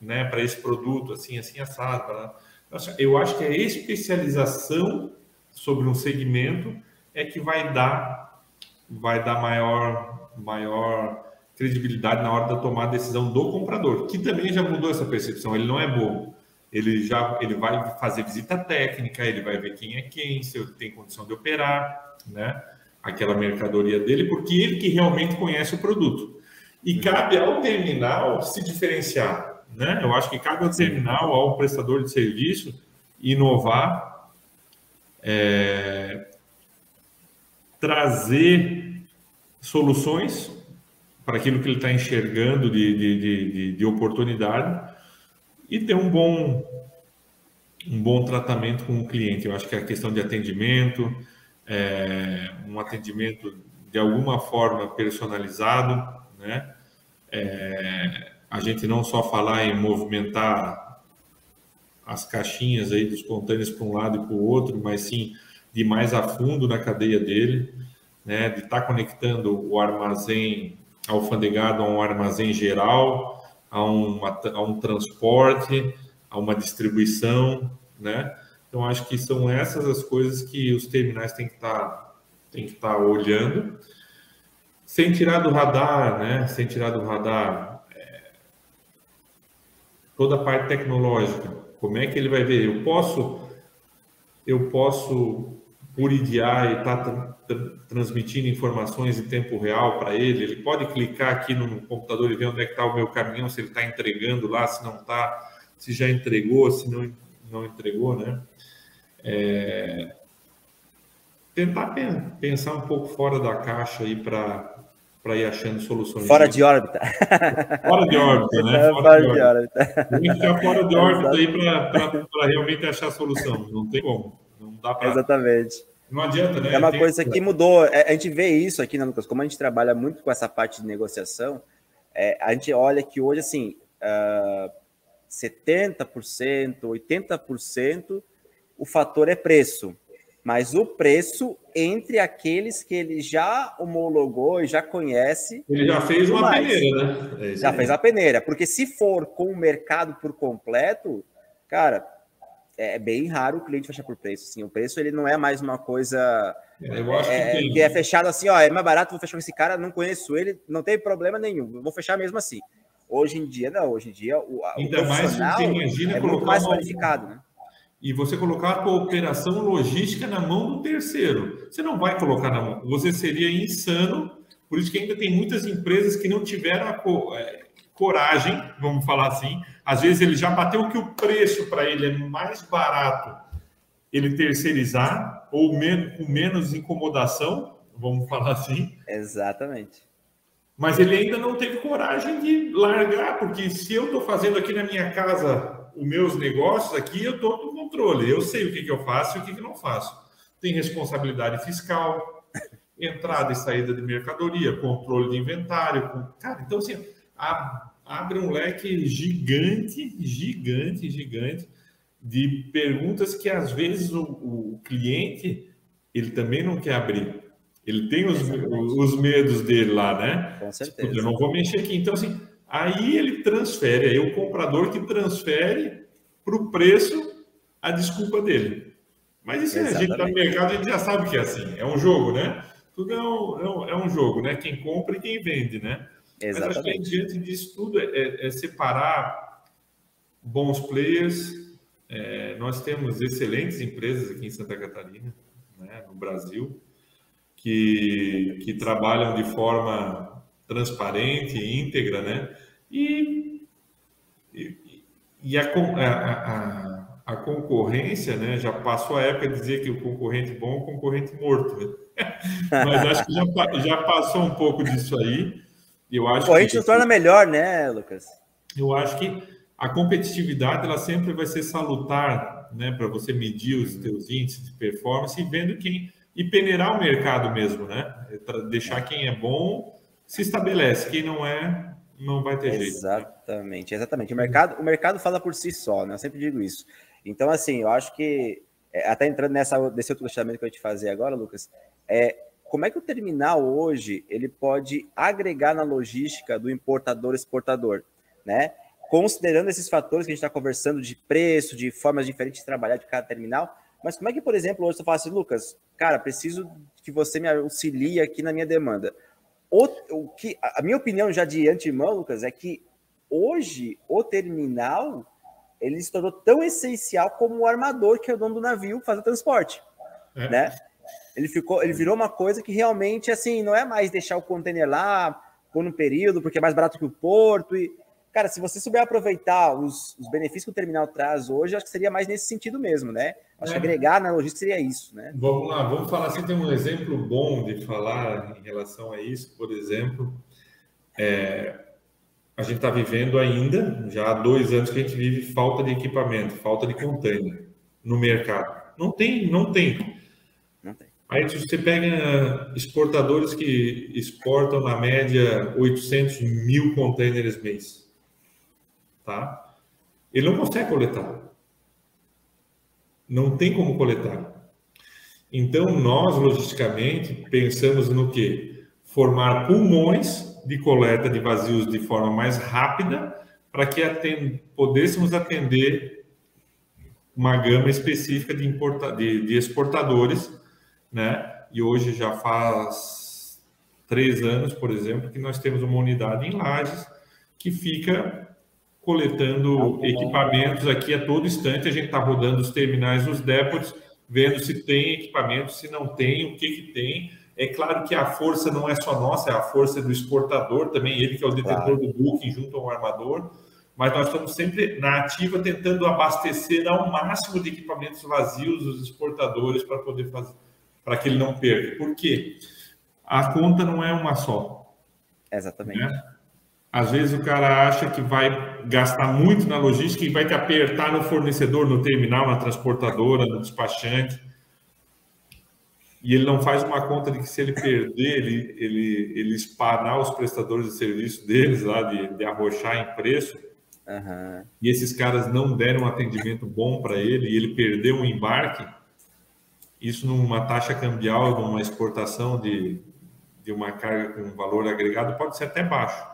né, para esse produto, assim, assim, assado. Eu acho que a especialização sobre um segmento é que vai dar vai dar maior, maior credibilidade na hora da tomar a decisão do comprador, que também já mudou essa percepção. Ele não é bobo. Ele já ele vai fazer visita técnica, ele vai ver quem é quem, se tem condição de operar, né? Aquela mercadoria dele, porque ele que realmente conhece o produto. E cabe ao terminal se diferenciar, né? Eu acho que cabe ao terminal, ao prestador de serviço, inovar, é, trazer soluções para aquilo que ele está enxergando de, de, de, de, oportunidade e ter um bom, um bom tratamento com o cliente. Eu acho que a questão de atendimento, é, um atendimento de alguma forma personalizado, né? É, a gente não só falar em movimentar as caixinhas aí dos contêineres para um lado e para o outro, mas sim de mais a fundo na cadeia dele, né, de estar tá conectando o armazém alfandegado a um armazém geral, a, uma, a um transporte, a uma distribuição, né? Então acho que são essas as coisas que os terminais têm que estar tá, têm que estar tá olhando, sem tirar do radar, né? Sem tirar do radar é, toda a parte tecnológica. Como é que ele vai ver? Eu posso eu posso por IDI está transmitindo informações em tempo real para ele. Ele pode clicar aqui no computador e ver onde é que está o meu caminhão, se ele está entregando lá, se não está, se já entregou, se não, não entregou, né? É... Tentar pensar um pouco fora da caixa aí para para ir achando soluções. Fora de órbita. Fora de órbita, né? Fora, fora de, órbita. órbita. Tem que ficar fora de órbita aí para realmente achar solução. Não tem como. Não dá para. Exatamente. Não adianta, né? É uma Tem... coisa que mudou. É, a gente vê isso aqui, né, Lucas? Como a gente trabalha muito com essa parte de negociação, é, a gente olha que hoje, assim, uh, 70%, 80%, o fator é preço. Mas o preço entre aqueles que ele já homologou e já conhece. Ele já fez uma mais. peneira, né? É já fez a peneira. Porque se for com o mercado por completo, cara, é bem raro o cliente fechar por preço. Assim, o preço ele não é mais uma coisa é, eu acho é, que, que, é fechado assim, ó, é mais barato, vou fechar com esse cara, não conheço ele, não tem problema nenhum, vou fechar mesmo assim. Hoje em dia, não, hoje em dia o, Ainda o mais você imagina é muito mais qualificado, né? E você colocar a cooperação logística na mão do terceiro. Você não vai colocar na mão. Você seria insano. Por isso que ainda tem muitas empresas que não tiveram a, é, coragem, vamos falar assim. Às vezes ele já bateu que o preço para ele é mais barato ele terceirizar ou com menos incomodação, vamos falar assim. Exatamente. Mas ele ainda não teve coragem de largar, porque se eu estou fazendo aqui na minha casa os meus negócios aqui, eu estou controle. Eu sei o que, que eu faço e o que, que não faço. Tem responsabilidade fiscal, entrada e saída de mercadoria, controle de inventário. Cara, então assim, abre um leque gigante, gigante, gigante de perguntas que às vezes o, o cliente ele também não quer abrir. Ele tem os, os medos dele lá, né? Com certeza. Eu não vou mexer aqui. Então, assim, aí ele transfere, aí o comprador que transfere para o preço a desculpa dele. Mas isso Exatamente. a gente está no mercado, a gente já sabe que é assim. É um jogo, né? Tudo é um, é um, é jogo, né? Quem compra e quem vende, né? Exatamente. Mas acho que diante disso tudo é, é, é separar bons players. É, nós temos excelentes empresas aqui em Santa Catarina, né, no Brasil, que, que trabalham de forma transparente e íntegra, né? E, e, e a, a, a, a, concorrência, né? Já passou a época de dizer que o concorrente bom é o concorrente morto, né? Mas acho que já, já passou um pouco disso aí. Eu acho o concorrente nos torna melhor, né, Lucas? Eu acho que a competitividade ela sempre vai ser salutar, né, para você medir os seus índices de performance e vendo quem e peneirar o mercado mesmo, né? Deixar quem é bom se estabelece, quem não é, não vai ter jeito. Exatamente, exatamente. O mercado, o mercado fala por si só, né? Eu sempre digo isso. Então, assim, eu acho que, é, até entrando nessa, nesse outro questionamento que eu te fazer agora, Lucas, é como é que o terminal hoje ele pode agregar na logística do importador-exportador, né? Considerando esses fatores que a gente está conversando de preço, de formas diferentes de trabalhar de cada terminal, mas como é que, por exemplo, hoje você fala assim, Lucas, cara, preciso que você me auxilie aqui na minha demanda. O, o que, a minha opinião já de antemão, Lucas, é que hoje o terminal ele se tornou tão essencial como o armador, que é o dono do navio, fazer o transporte, é. né? Ele ficou, ele virou uma coisa que realmente assim não é mais deixar o container lá por um período porque é mais barato que o porto e cara, se você souber aproveitar os, os benefícios que o terminal traz hoje, acho que seria mais nesse sentido mesmo, né? Acho é. que agregar na logística seria isso, né? Vamos lá, vamos falar assim, tem um exemplo bom de falar em relação a isso, por exemplo, é, a gente está vivendo ainda, já há dois anos que a gente vive falta de equipamento, falta de container no mercado. Não tem, não tem. Não tem. Aí você pega exportadores que exportam na média 800 mil containers mês tá? Ele não consegue coletar. Não tem como coletar. Então, nós, logisticamente, pensamos no que? Formar pulmões de coleta de vazios de forma mais rápida para que atend... pudéssemos atender uma gama específica de, de, de exportadores, né? E hoje já faz três anos, por exemplo, que nós temos uma unidade em Lages que fica coletando equipamentos aqui a todo instante. A gente está rodando os terminais nos depots, vendo se tem equipamento, se não tem, o que, que tem. É claro que a força não é só nossa, é a força do exportador também, ele que é o detentor claro. do booking junto ao armador. Mas nós estamos sempre na ativa tentando abastecer ao máximo de equipamentos vazios os exportadores para poder fazer, para que ele não perca. Por quê? A conta não é uma só. Exatamente. Né? Às vezes o cara acha que vai gastar muito na logística e vai te apertar no fornecedor, no terminal, na transportadora, no despachante. E ele não faz uma conta de que se ele perder, ele, ele, ele espanar os prestadores de serviço deles lá, de, de arrochar em preço, uhum. e esses caras não deram um atendimento bom para ele e ele perdeu um embarque, isso numa taxa cambial, numa exportação de, de uma carga com valor agregado, pode ser até baixo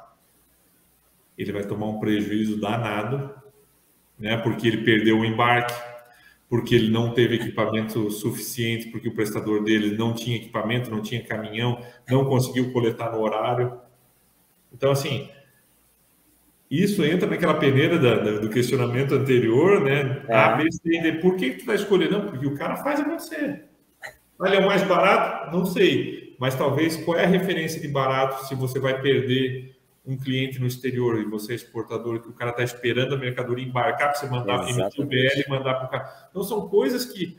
ele vai tomar um prejuízo danado, né? Porque ele perdeu o embarque, porque ele não teve equipamento suficiente, porque o prestador dele não tinha equipamento, não tinha caminhão, não conseguiu coletar no horário. Então, assim, isso entra naquela peneira da, da, do questionamento anterior, né? É. A, B, C, D. Por que, que tu vai escolher? Não, porque o cara faz acontecer. Ele é o mais barato? Não sei. Mas talvez qual é a referência de barato se você vai perder um cliente no exterior e você é exportador, que o cara está esperando a mercadoria embarcar para você mandar para o BL e mandar para o cara. Então, são coisas que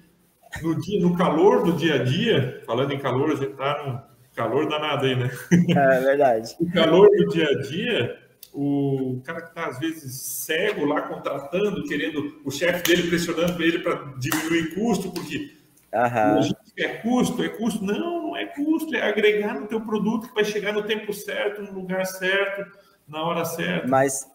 no, dia, no calor do dia a dia, falando em calor, a gente está no calor danado aí, né? É verdade. o calor do dia a dia, o cara que está, às vezes, cego lá, contratando, querendo o chefe dele pressionando ele para diminuir custo, porque Aham. é custo, é custo. Não, não é custo, é agregar no teu produto que vai chegar no tempo certo, no lugar certo, na hora certa. Mas,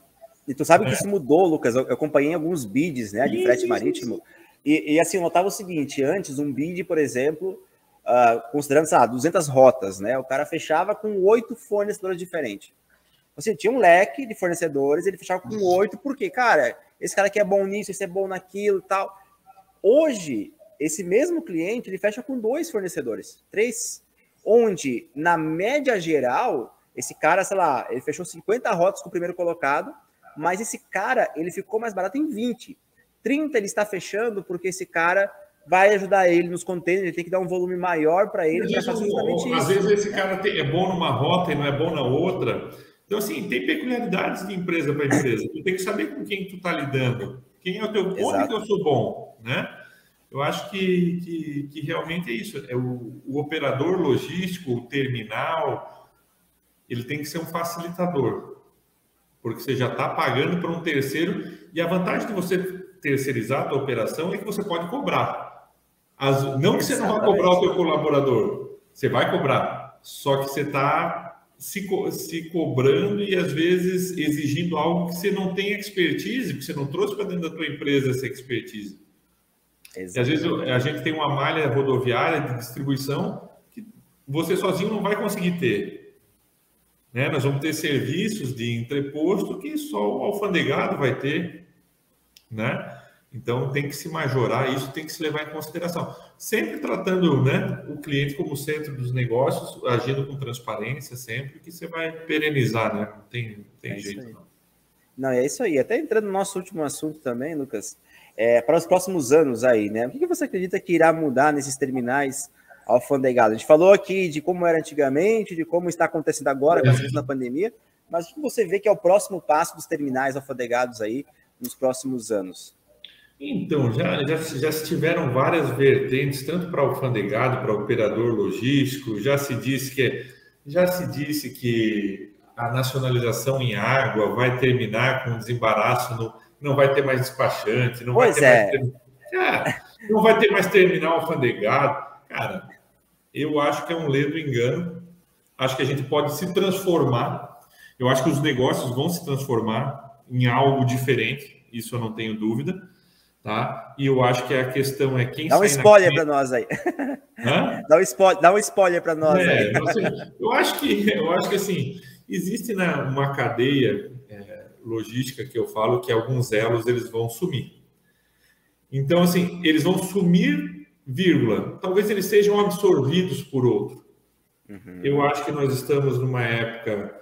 e tu sabe que é. isso mudou, Lucas, eu, eu acompanhei alguns bids, né, de frete marítimo, e, e, assim, eu notava o seguinte, antes, um bid, por exemplo, uh, considerando, sei lá, 200 rotas, né, o cara fechava com oito fornecedores diferentes. Assim, tinha um leque de fornecedores, ele fechava com oito, porque, cara, esse cara aqui é bom nisso, esse é bom naquilo e tal. Hoje, esse mesmo cliente, ele fecha com dois fornecedores, três, onde, na média geral, esse cara, sei lá, ele fechou 50 rotas com o primeiro colocado, mas esse cara, ele ficou mais barato em 20. 30 ele está fechando porque esse cara vai ajudar ele nos containers, ele tem que dar um volume maior para ele para fazer justamente isso. Às vezes esse cara é bom numa rota e não é bom na outra. Então, assim, tem peculiaridades de empresa para empresa. Tu tem que saber com quem tu está lidando. Quem é o teu... Exato. Onde que eu sou bom, né? Eu acho que, que, que realmente é isso. É o, o, operador logístico, o terminal, ele tem que ser um facilitador. Porque você já está pagando para um terceiro. E a vantagem de você terceirizar a tua operação é que você pode cobrar. As, não que você não vai cobrar o teu colaborador. Você vai cobrar. Só que você está se, se cobrando e às vezes exigindo algo que você não tem expertise, que você não trouxe para dentro da tua empresa essa expertise. Exatamente. E às vezes a gente tem uma malha rodoviária de distribuição que você sozinho não vai conseguir ter. Né? Nós vamos ter serviços de entreposto que só o alfandegado vai ter, né? Então tem que se majorar, isso tem que se levar em consideração. Sempre tratando né, o cliente como centro dos negócios, agindo com transparência sempre, que você vai perenizar, né? Não tem, tem é jeito não. Não, é isso aí. Até entrando no nosso último assunto também, Lucas, é, para os próximos anos aí, né? O que você acredita que irá mudar nesses terminais alfandegados? A gente falou aqui de como era antigamente, de como está acontecendo agora com a pandemia, mas o que você vê que é o próximo passo dos terminais alfandegados aí nos próximos anos? Então, já, já, já se tiveram várias vertentes, tanto para alfandegado, para operador logístico, já se disse que já se disse que a nacionalização em água vai terminar com desembaraço, no, não vai ter mais despachante, não pois vai ter é. mais não vai ter mais terminal alfandegado. Cara, eu acho que é um ledo engano. Acho que a gente pode se transformar. Eu acho que os negócios vão se transformar em algo diferente, isso eu não tenho dúvida tá? E eu acho que a questão é quem Dá um spoiler para nós aí. Hã? Dá um spoiler, dá um spoiler para nós é, aí. eu acho que eu acho que assim, existe na, uma cadeia é, logística que eu falo que alguns elos eles vão sumir. Então assim, eles vão sumir, vírgula. Talvez eles sejam absorvidos por outro. Uhum. Eu acho que nós estamos numa época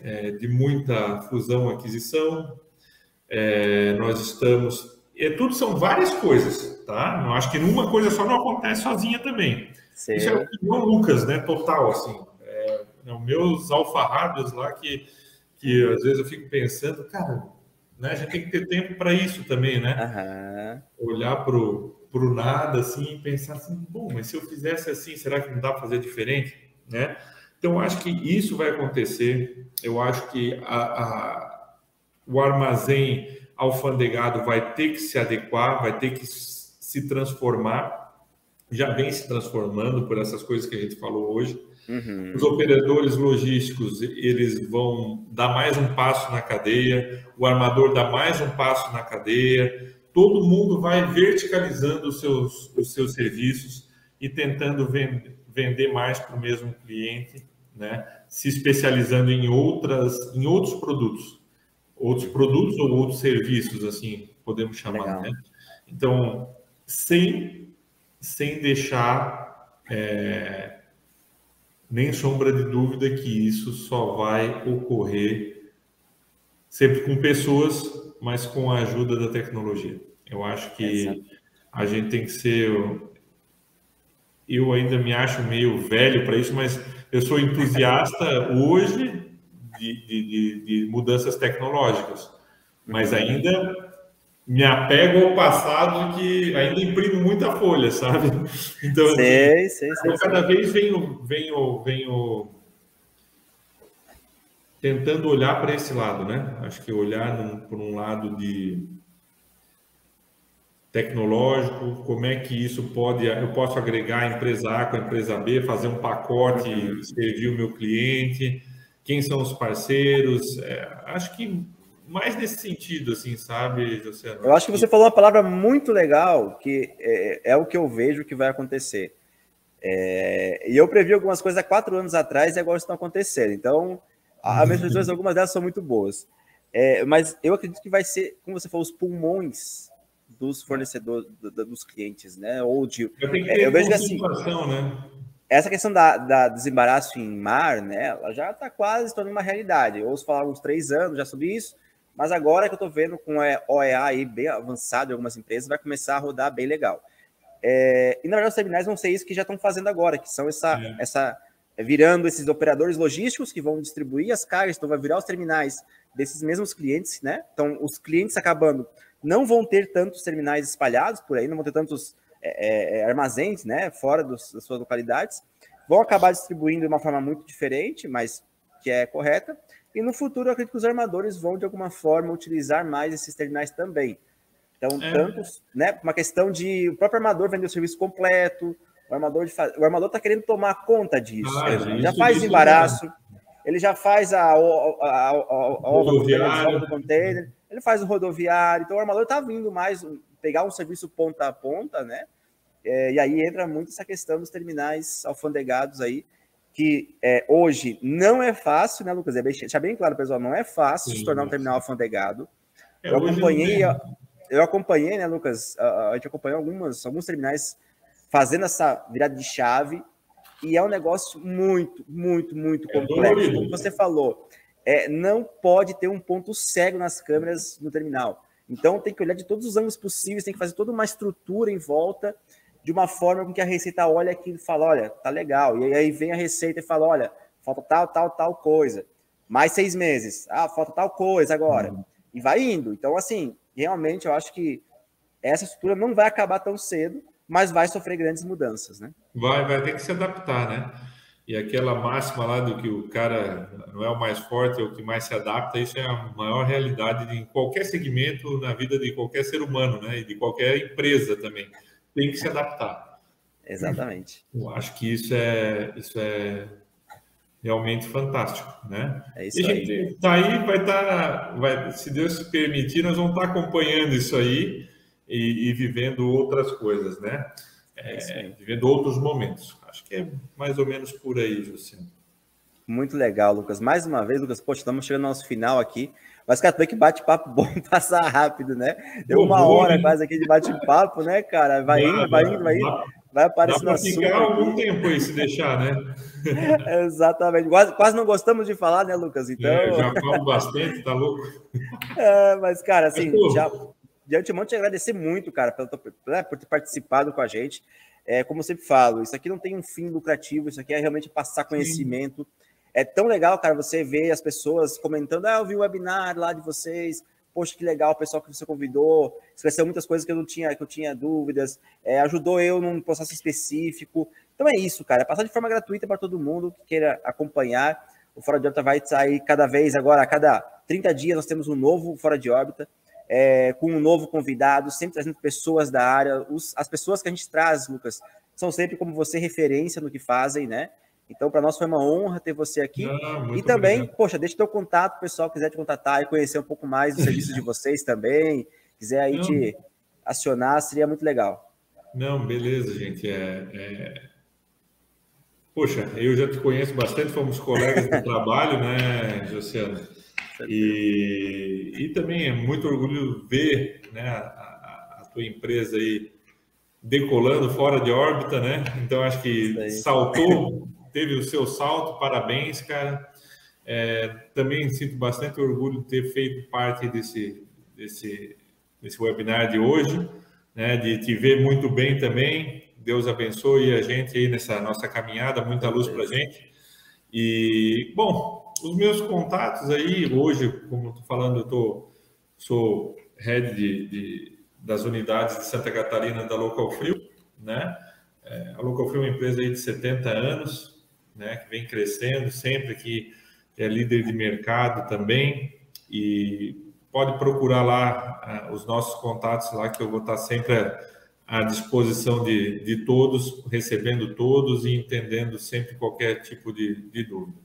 é, de muita fusão, aquisição. É, nós estamos é, tudo são várias coisas, tá? Não acho que uma coisa só não acontece sozinha também. Sim. Isso é o Lucas, né? Total, assim. É, é, os meus alfarrados lá que, que às vezes eu fico pensando, cara, né? A gente tem que ter tempo para isso também, né? Uhum. Olhar para o nada assim e pensar assim, bom, mas se eu fizesse assim, será que não dá para fazer diferente, né? Então, acho que isso vai acontecer. Eu acho que a, a, o armazém alfandegado vai ter que se adequar, vai ter que se transformar, já vem se transformando por essas coisas que a gente falou hoje. Uhum. Os operadores logísticos eles vão dar mais um passo na cadeia, o armador dá mais um passo na cadeia. Todo mundo vai verticalizando os seus, os seus serviços e tentando vend vender mais para o mesmo cliente, né? se especializando em outras, em outros produtos outros produtos ou outros serviços, assim, podemos chamar, né? Então, sem, sem deixar é, nem sombra de dúvida que isso só vai ocorrer sempre com pessoas, mas com a ajuda da tecnologia. Eu acho que Exato. a gente tem que ser. Eu ainda me acho meio velho para isso, mas eu sou entusiasta hoje de, de, de, mudanças tecnológicas, mas uhum. ainda me apego ao passado que ainda imprimo muita folha, sabe? Então, assim, sei, sei, sei, eu cada sei. vez venho, venho, venho tentando olhar para esse lado, né? Acho que olhar num, por um lado de tecnológico, como é que isso pode, eu posso agregar a empresa A com a empresa B, fazer um pacote, servir o meu cliente, quem são os parceiros, é, acho que mais nesse sentido, assim, sabe, José? Eu acho que você falou uma palavra muito legal, que é, é o que eu vejo que vai acontecer. É, e eu previ algumas coisas há quatro anos atrás e agora estão acontecendo. Então, as minhas previsões, algumas delas são muito boas. É, mas eu acredito que vai ser, como você falou, os pulmões dos fornecedores, dos clientes, né? Ou de. Eu, é, eu vejo que assim. Né? Essa questão da, da, desembaraço em mar, né? Ela já está quase se tornando uma realidade. Eu ouço falar uns três anos já sobre isso, mas agora que eu estou vendo com a OEA aí bem avançado em algumas empresas, vai começar a rodar bem legal. É, e na verdade os terminais vão ser isso que já estão fazendo agora, que são essa, é. essa é, virando esses operadores logísticos que vão distribuir as cargas, então vai virar os terminais desses mesmos clientes, né? Então os clientes acabando não vão ter tantos terminais espalhados por aí, não vão ter tantos é, é, armazéns, né, fora dos, das suas localidades, vão acabar distribuindo de uma forma muito diferente, mas que é correta. E no futuro, eu acredito que os armadores vão, de alguma forma, utilizar mais esses terminais também. Então, é. tantos, né? Uma questão de o próprio armador vender o serviço completo, o armador, de, o armador está querendo tomar conta disso. Ah, ele já faz embaraço, é ele já faz a, a, a, a, obra do container, ele faz o rodoviário, então o armador está vindo mais pegar um serviço ponta a ponta, né? É, e aí entra muito essa questão dos terminais alfandegados aí, que é, hoje não é fácil, né, Lucas? É bem, deixa bem claro, pessoal, não é fácil Sim, se tornar um terminal alfandegado. É, eu acompanhei, eu acompanhei, né, Lucas? A, a gente acompanhou algumas, alguns terminais fazendo essa virada de chave e é um negócio muito, muito, muito é complexo. Como você falou, é, não pode ter um ponto cego nas câmeras no terminal. Então tem que olhar de todos os ângulos possíveis, tem que fazer toda uma estrutura em volta de uma forma com que a receita olha aquilo e fala, olha, tá legal. E aí vem a receita e fala, olha, falta tal, tal, tal coisa. Mais seis meses. Ah, falta tal coisa agora. Uhum. E vai indo. Então, assim, realmente eu acho que essa estrutura não vai acabar tão cedo, mas vai sofrer grandes mudanças, né? Vai, vai ter que se adaptar, né? E aquela máxima lá do que o cara não é o mais forte, é o que mais se adapta, isso é a maior realidade de, em qualquer segmento na vida de qualquer ser humano, né? E de qualquer empresa também. Tem que se adaptar. Exatamente. Eu acho que isso é, isso é realmente fantástico, né? É isso e a gente aí. tá aí, vai estar, tá, vai, se Deus permitir, nós vamos estar tá acompanhando isso aí e, e vivendo outras coisas, né? É, é vivendo outros momentos. Acho que é mais ou menos por aí, José. Muito legal, Lucas. Mais uma vez, Lucas, poxa, estamos chegando ao nosso final aqui. Mas, cara, tu que bate-papo bom passar rápido, né? Deu uma hora quase aqui de bate-papo, né, cara? Vai indo, vai indo, vai indo. Vai aparecendo dá ficar algum tempo aí, se deixar, né? Exatamente. Quase, quase não gostamos de falar, né, Lucas? Então... É, já falo bastante, tá louco? É, mas, cara, assim, mas, já, de antemão te agradecer muito, cara, pelo, né, por ter participado com a gente. É, como eu sempre falo, isso aqui não tem um fim lucrativo, isso aqui é realmente passar conhecimento. Sim. É tão legal, cara, você ver as pessoas comentando, ah, eu vi o webinar lá de vocês, poxa, que legal o pessoal que você convidou, esclareceu muitas coisas que eu não tinha, que eu tinha dúvidas, é, ajudou eu num processo específico. Então é isso, cara, é passar de forma gratuita para todo mundo que queira acompanhar. O Fora de Órbita vai sair cada vez agora, a cada 30 dias nós temos um novo Fora de Órbita é, com um novo convidado, sempre trazendo pessoas da área. Os, as pessoas que a gente traz, Lucas, são sempre como você referência no que fazem, né? Então, para nós foi uma honra ter você aqui. Ah, e também, obrigado. poxa, deixa teu contato, pessoal quiser te contatar e conhecer um pouco mais do serviço de vocês também, quiser aí Não. te acionar, seria muito legal. Não, beleza, gente. É, é... Poxa, eu já te conheço bastante, fomos colegas de trabalho, né, Josiano? E, e também é muito orgulho ver né, a, a, tua empresa aí decolando fora de órbita, né? Então acho que saltou, teve o seu salto, parabéns, cara. É, também sinto bastante orgulho de ter feito parte desse, desse, desse webinar de hoje, né? De te ver muito bem também. Deus abençoe a gente aí nessa nossa caminhada, muita luz para gente. E, bom, os meus contatos aí, hoje, como estou falando, eu tô, sou head de, de, das unidades de Santa Catarina da Local Frio, né? É, a Local Frio é uma empresa aí de 70 anos, né, que vem crescendo sempre que é líder de mercado também, e pode procurar lá uh, os nossos contatos lá, que eu vou estar sempre à disposição de, de todos, recebendo todos e entendendo sempre qualquer tipo de, de dúvida.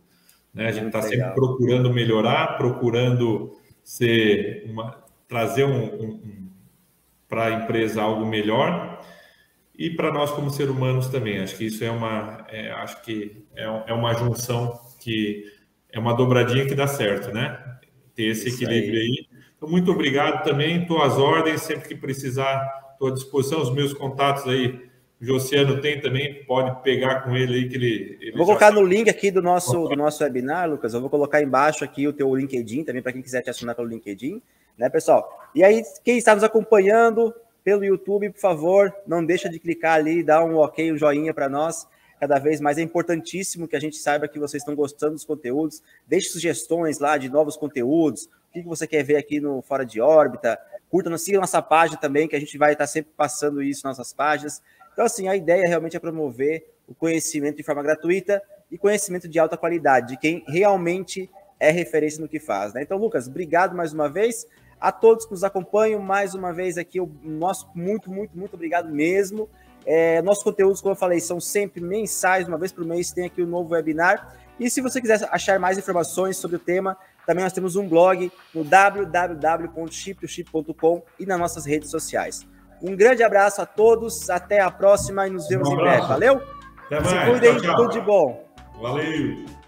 Né? A gente está sempre procurando melhorar, procurando ser uma, trazer um, um, um para a empresa algo melhor e para nós como seres humanos também. Acho que isso é uma, é, acho que é, é, uma junção que é uma dobradinha que dá certo, né? Ter esse equilíbrio aí. aí. Então, muito obrigado também. Estou às ordens, sempre que precisar, estou à disposição. Os meus contatos aí, o Josiano tem também, pode pegar com ele aí que ele. ele vou colocar no link aqui do nosso, do nosso webinar, Lucas. Eu vou colocar embaixo aqui o teu LinkedIn também, para quem quiser te assinar pelo LinkedIn, né, pessoal? E aí, quem está nos acompanhando pelo YouTube, por favor, não deixa de clicar ali, dar um ok, um joinha para nós cada vez mais. É importantíssimo que a gente saiba que vocês estão gostando dos conteúdos. Deixe sugestões lá de novos conteúdos. O que você quer ver aqui no Fora de Órbita? Curta, siga nossa página também, que a gente vai estar sempre passando isso nas nossas páginas. Então, assim, a ideia realmente é promover o conhecimento de forma gratuita e conhecimento de alta qualidade, de quem realmente é referência no que faz. Né? Então, Lucas, obrigado mais uma vez. A todos que nos acompanham, mais uma vez aqui, o nosso muito, muito, muito obrigado mesmo. É, nossos conteúdos, como eu falei, são sempre mensais, uma vez por mês tem aqui o um novo webinar. E se você quiser achar mais informações sobre o tema, também nós temos um blog no www.chiptochip.com e nas nossas redes sociais. Um grande abraço a todos, até a próxima e nos vemos um em breve. Valeu? Até Se cuidem, tchau, tchau. tudo de bom. Valeu!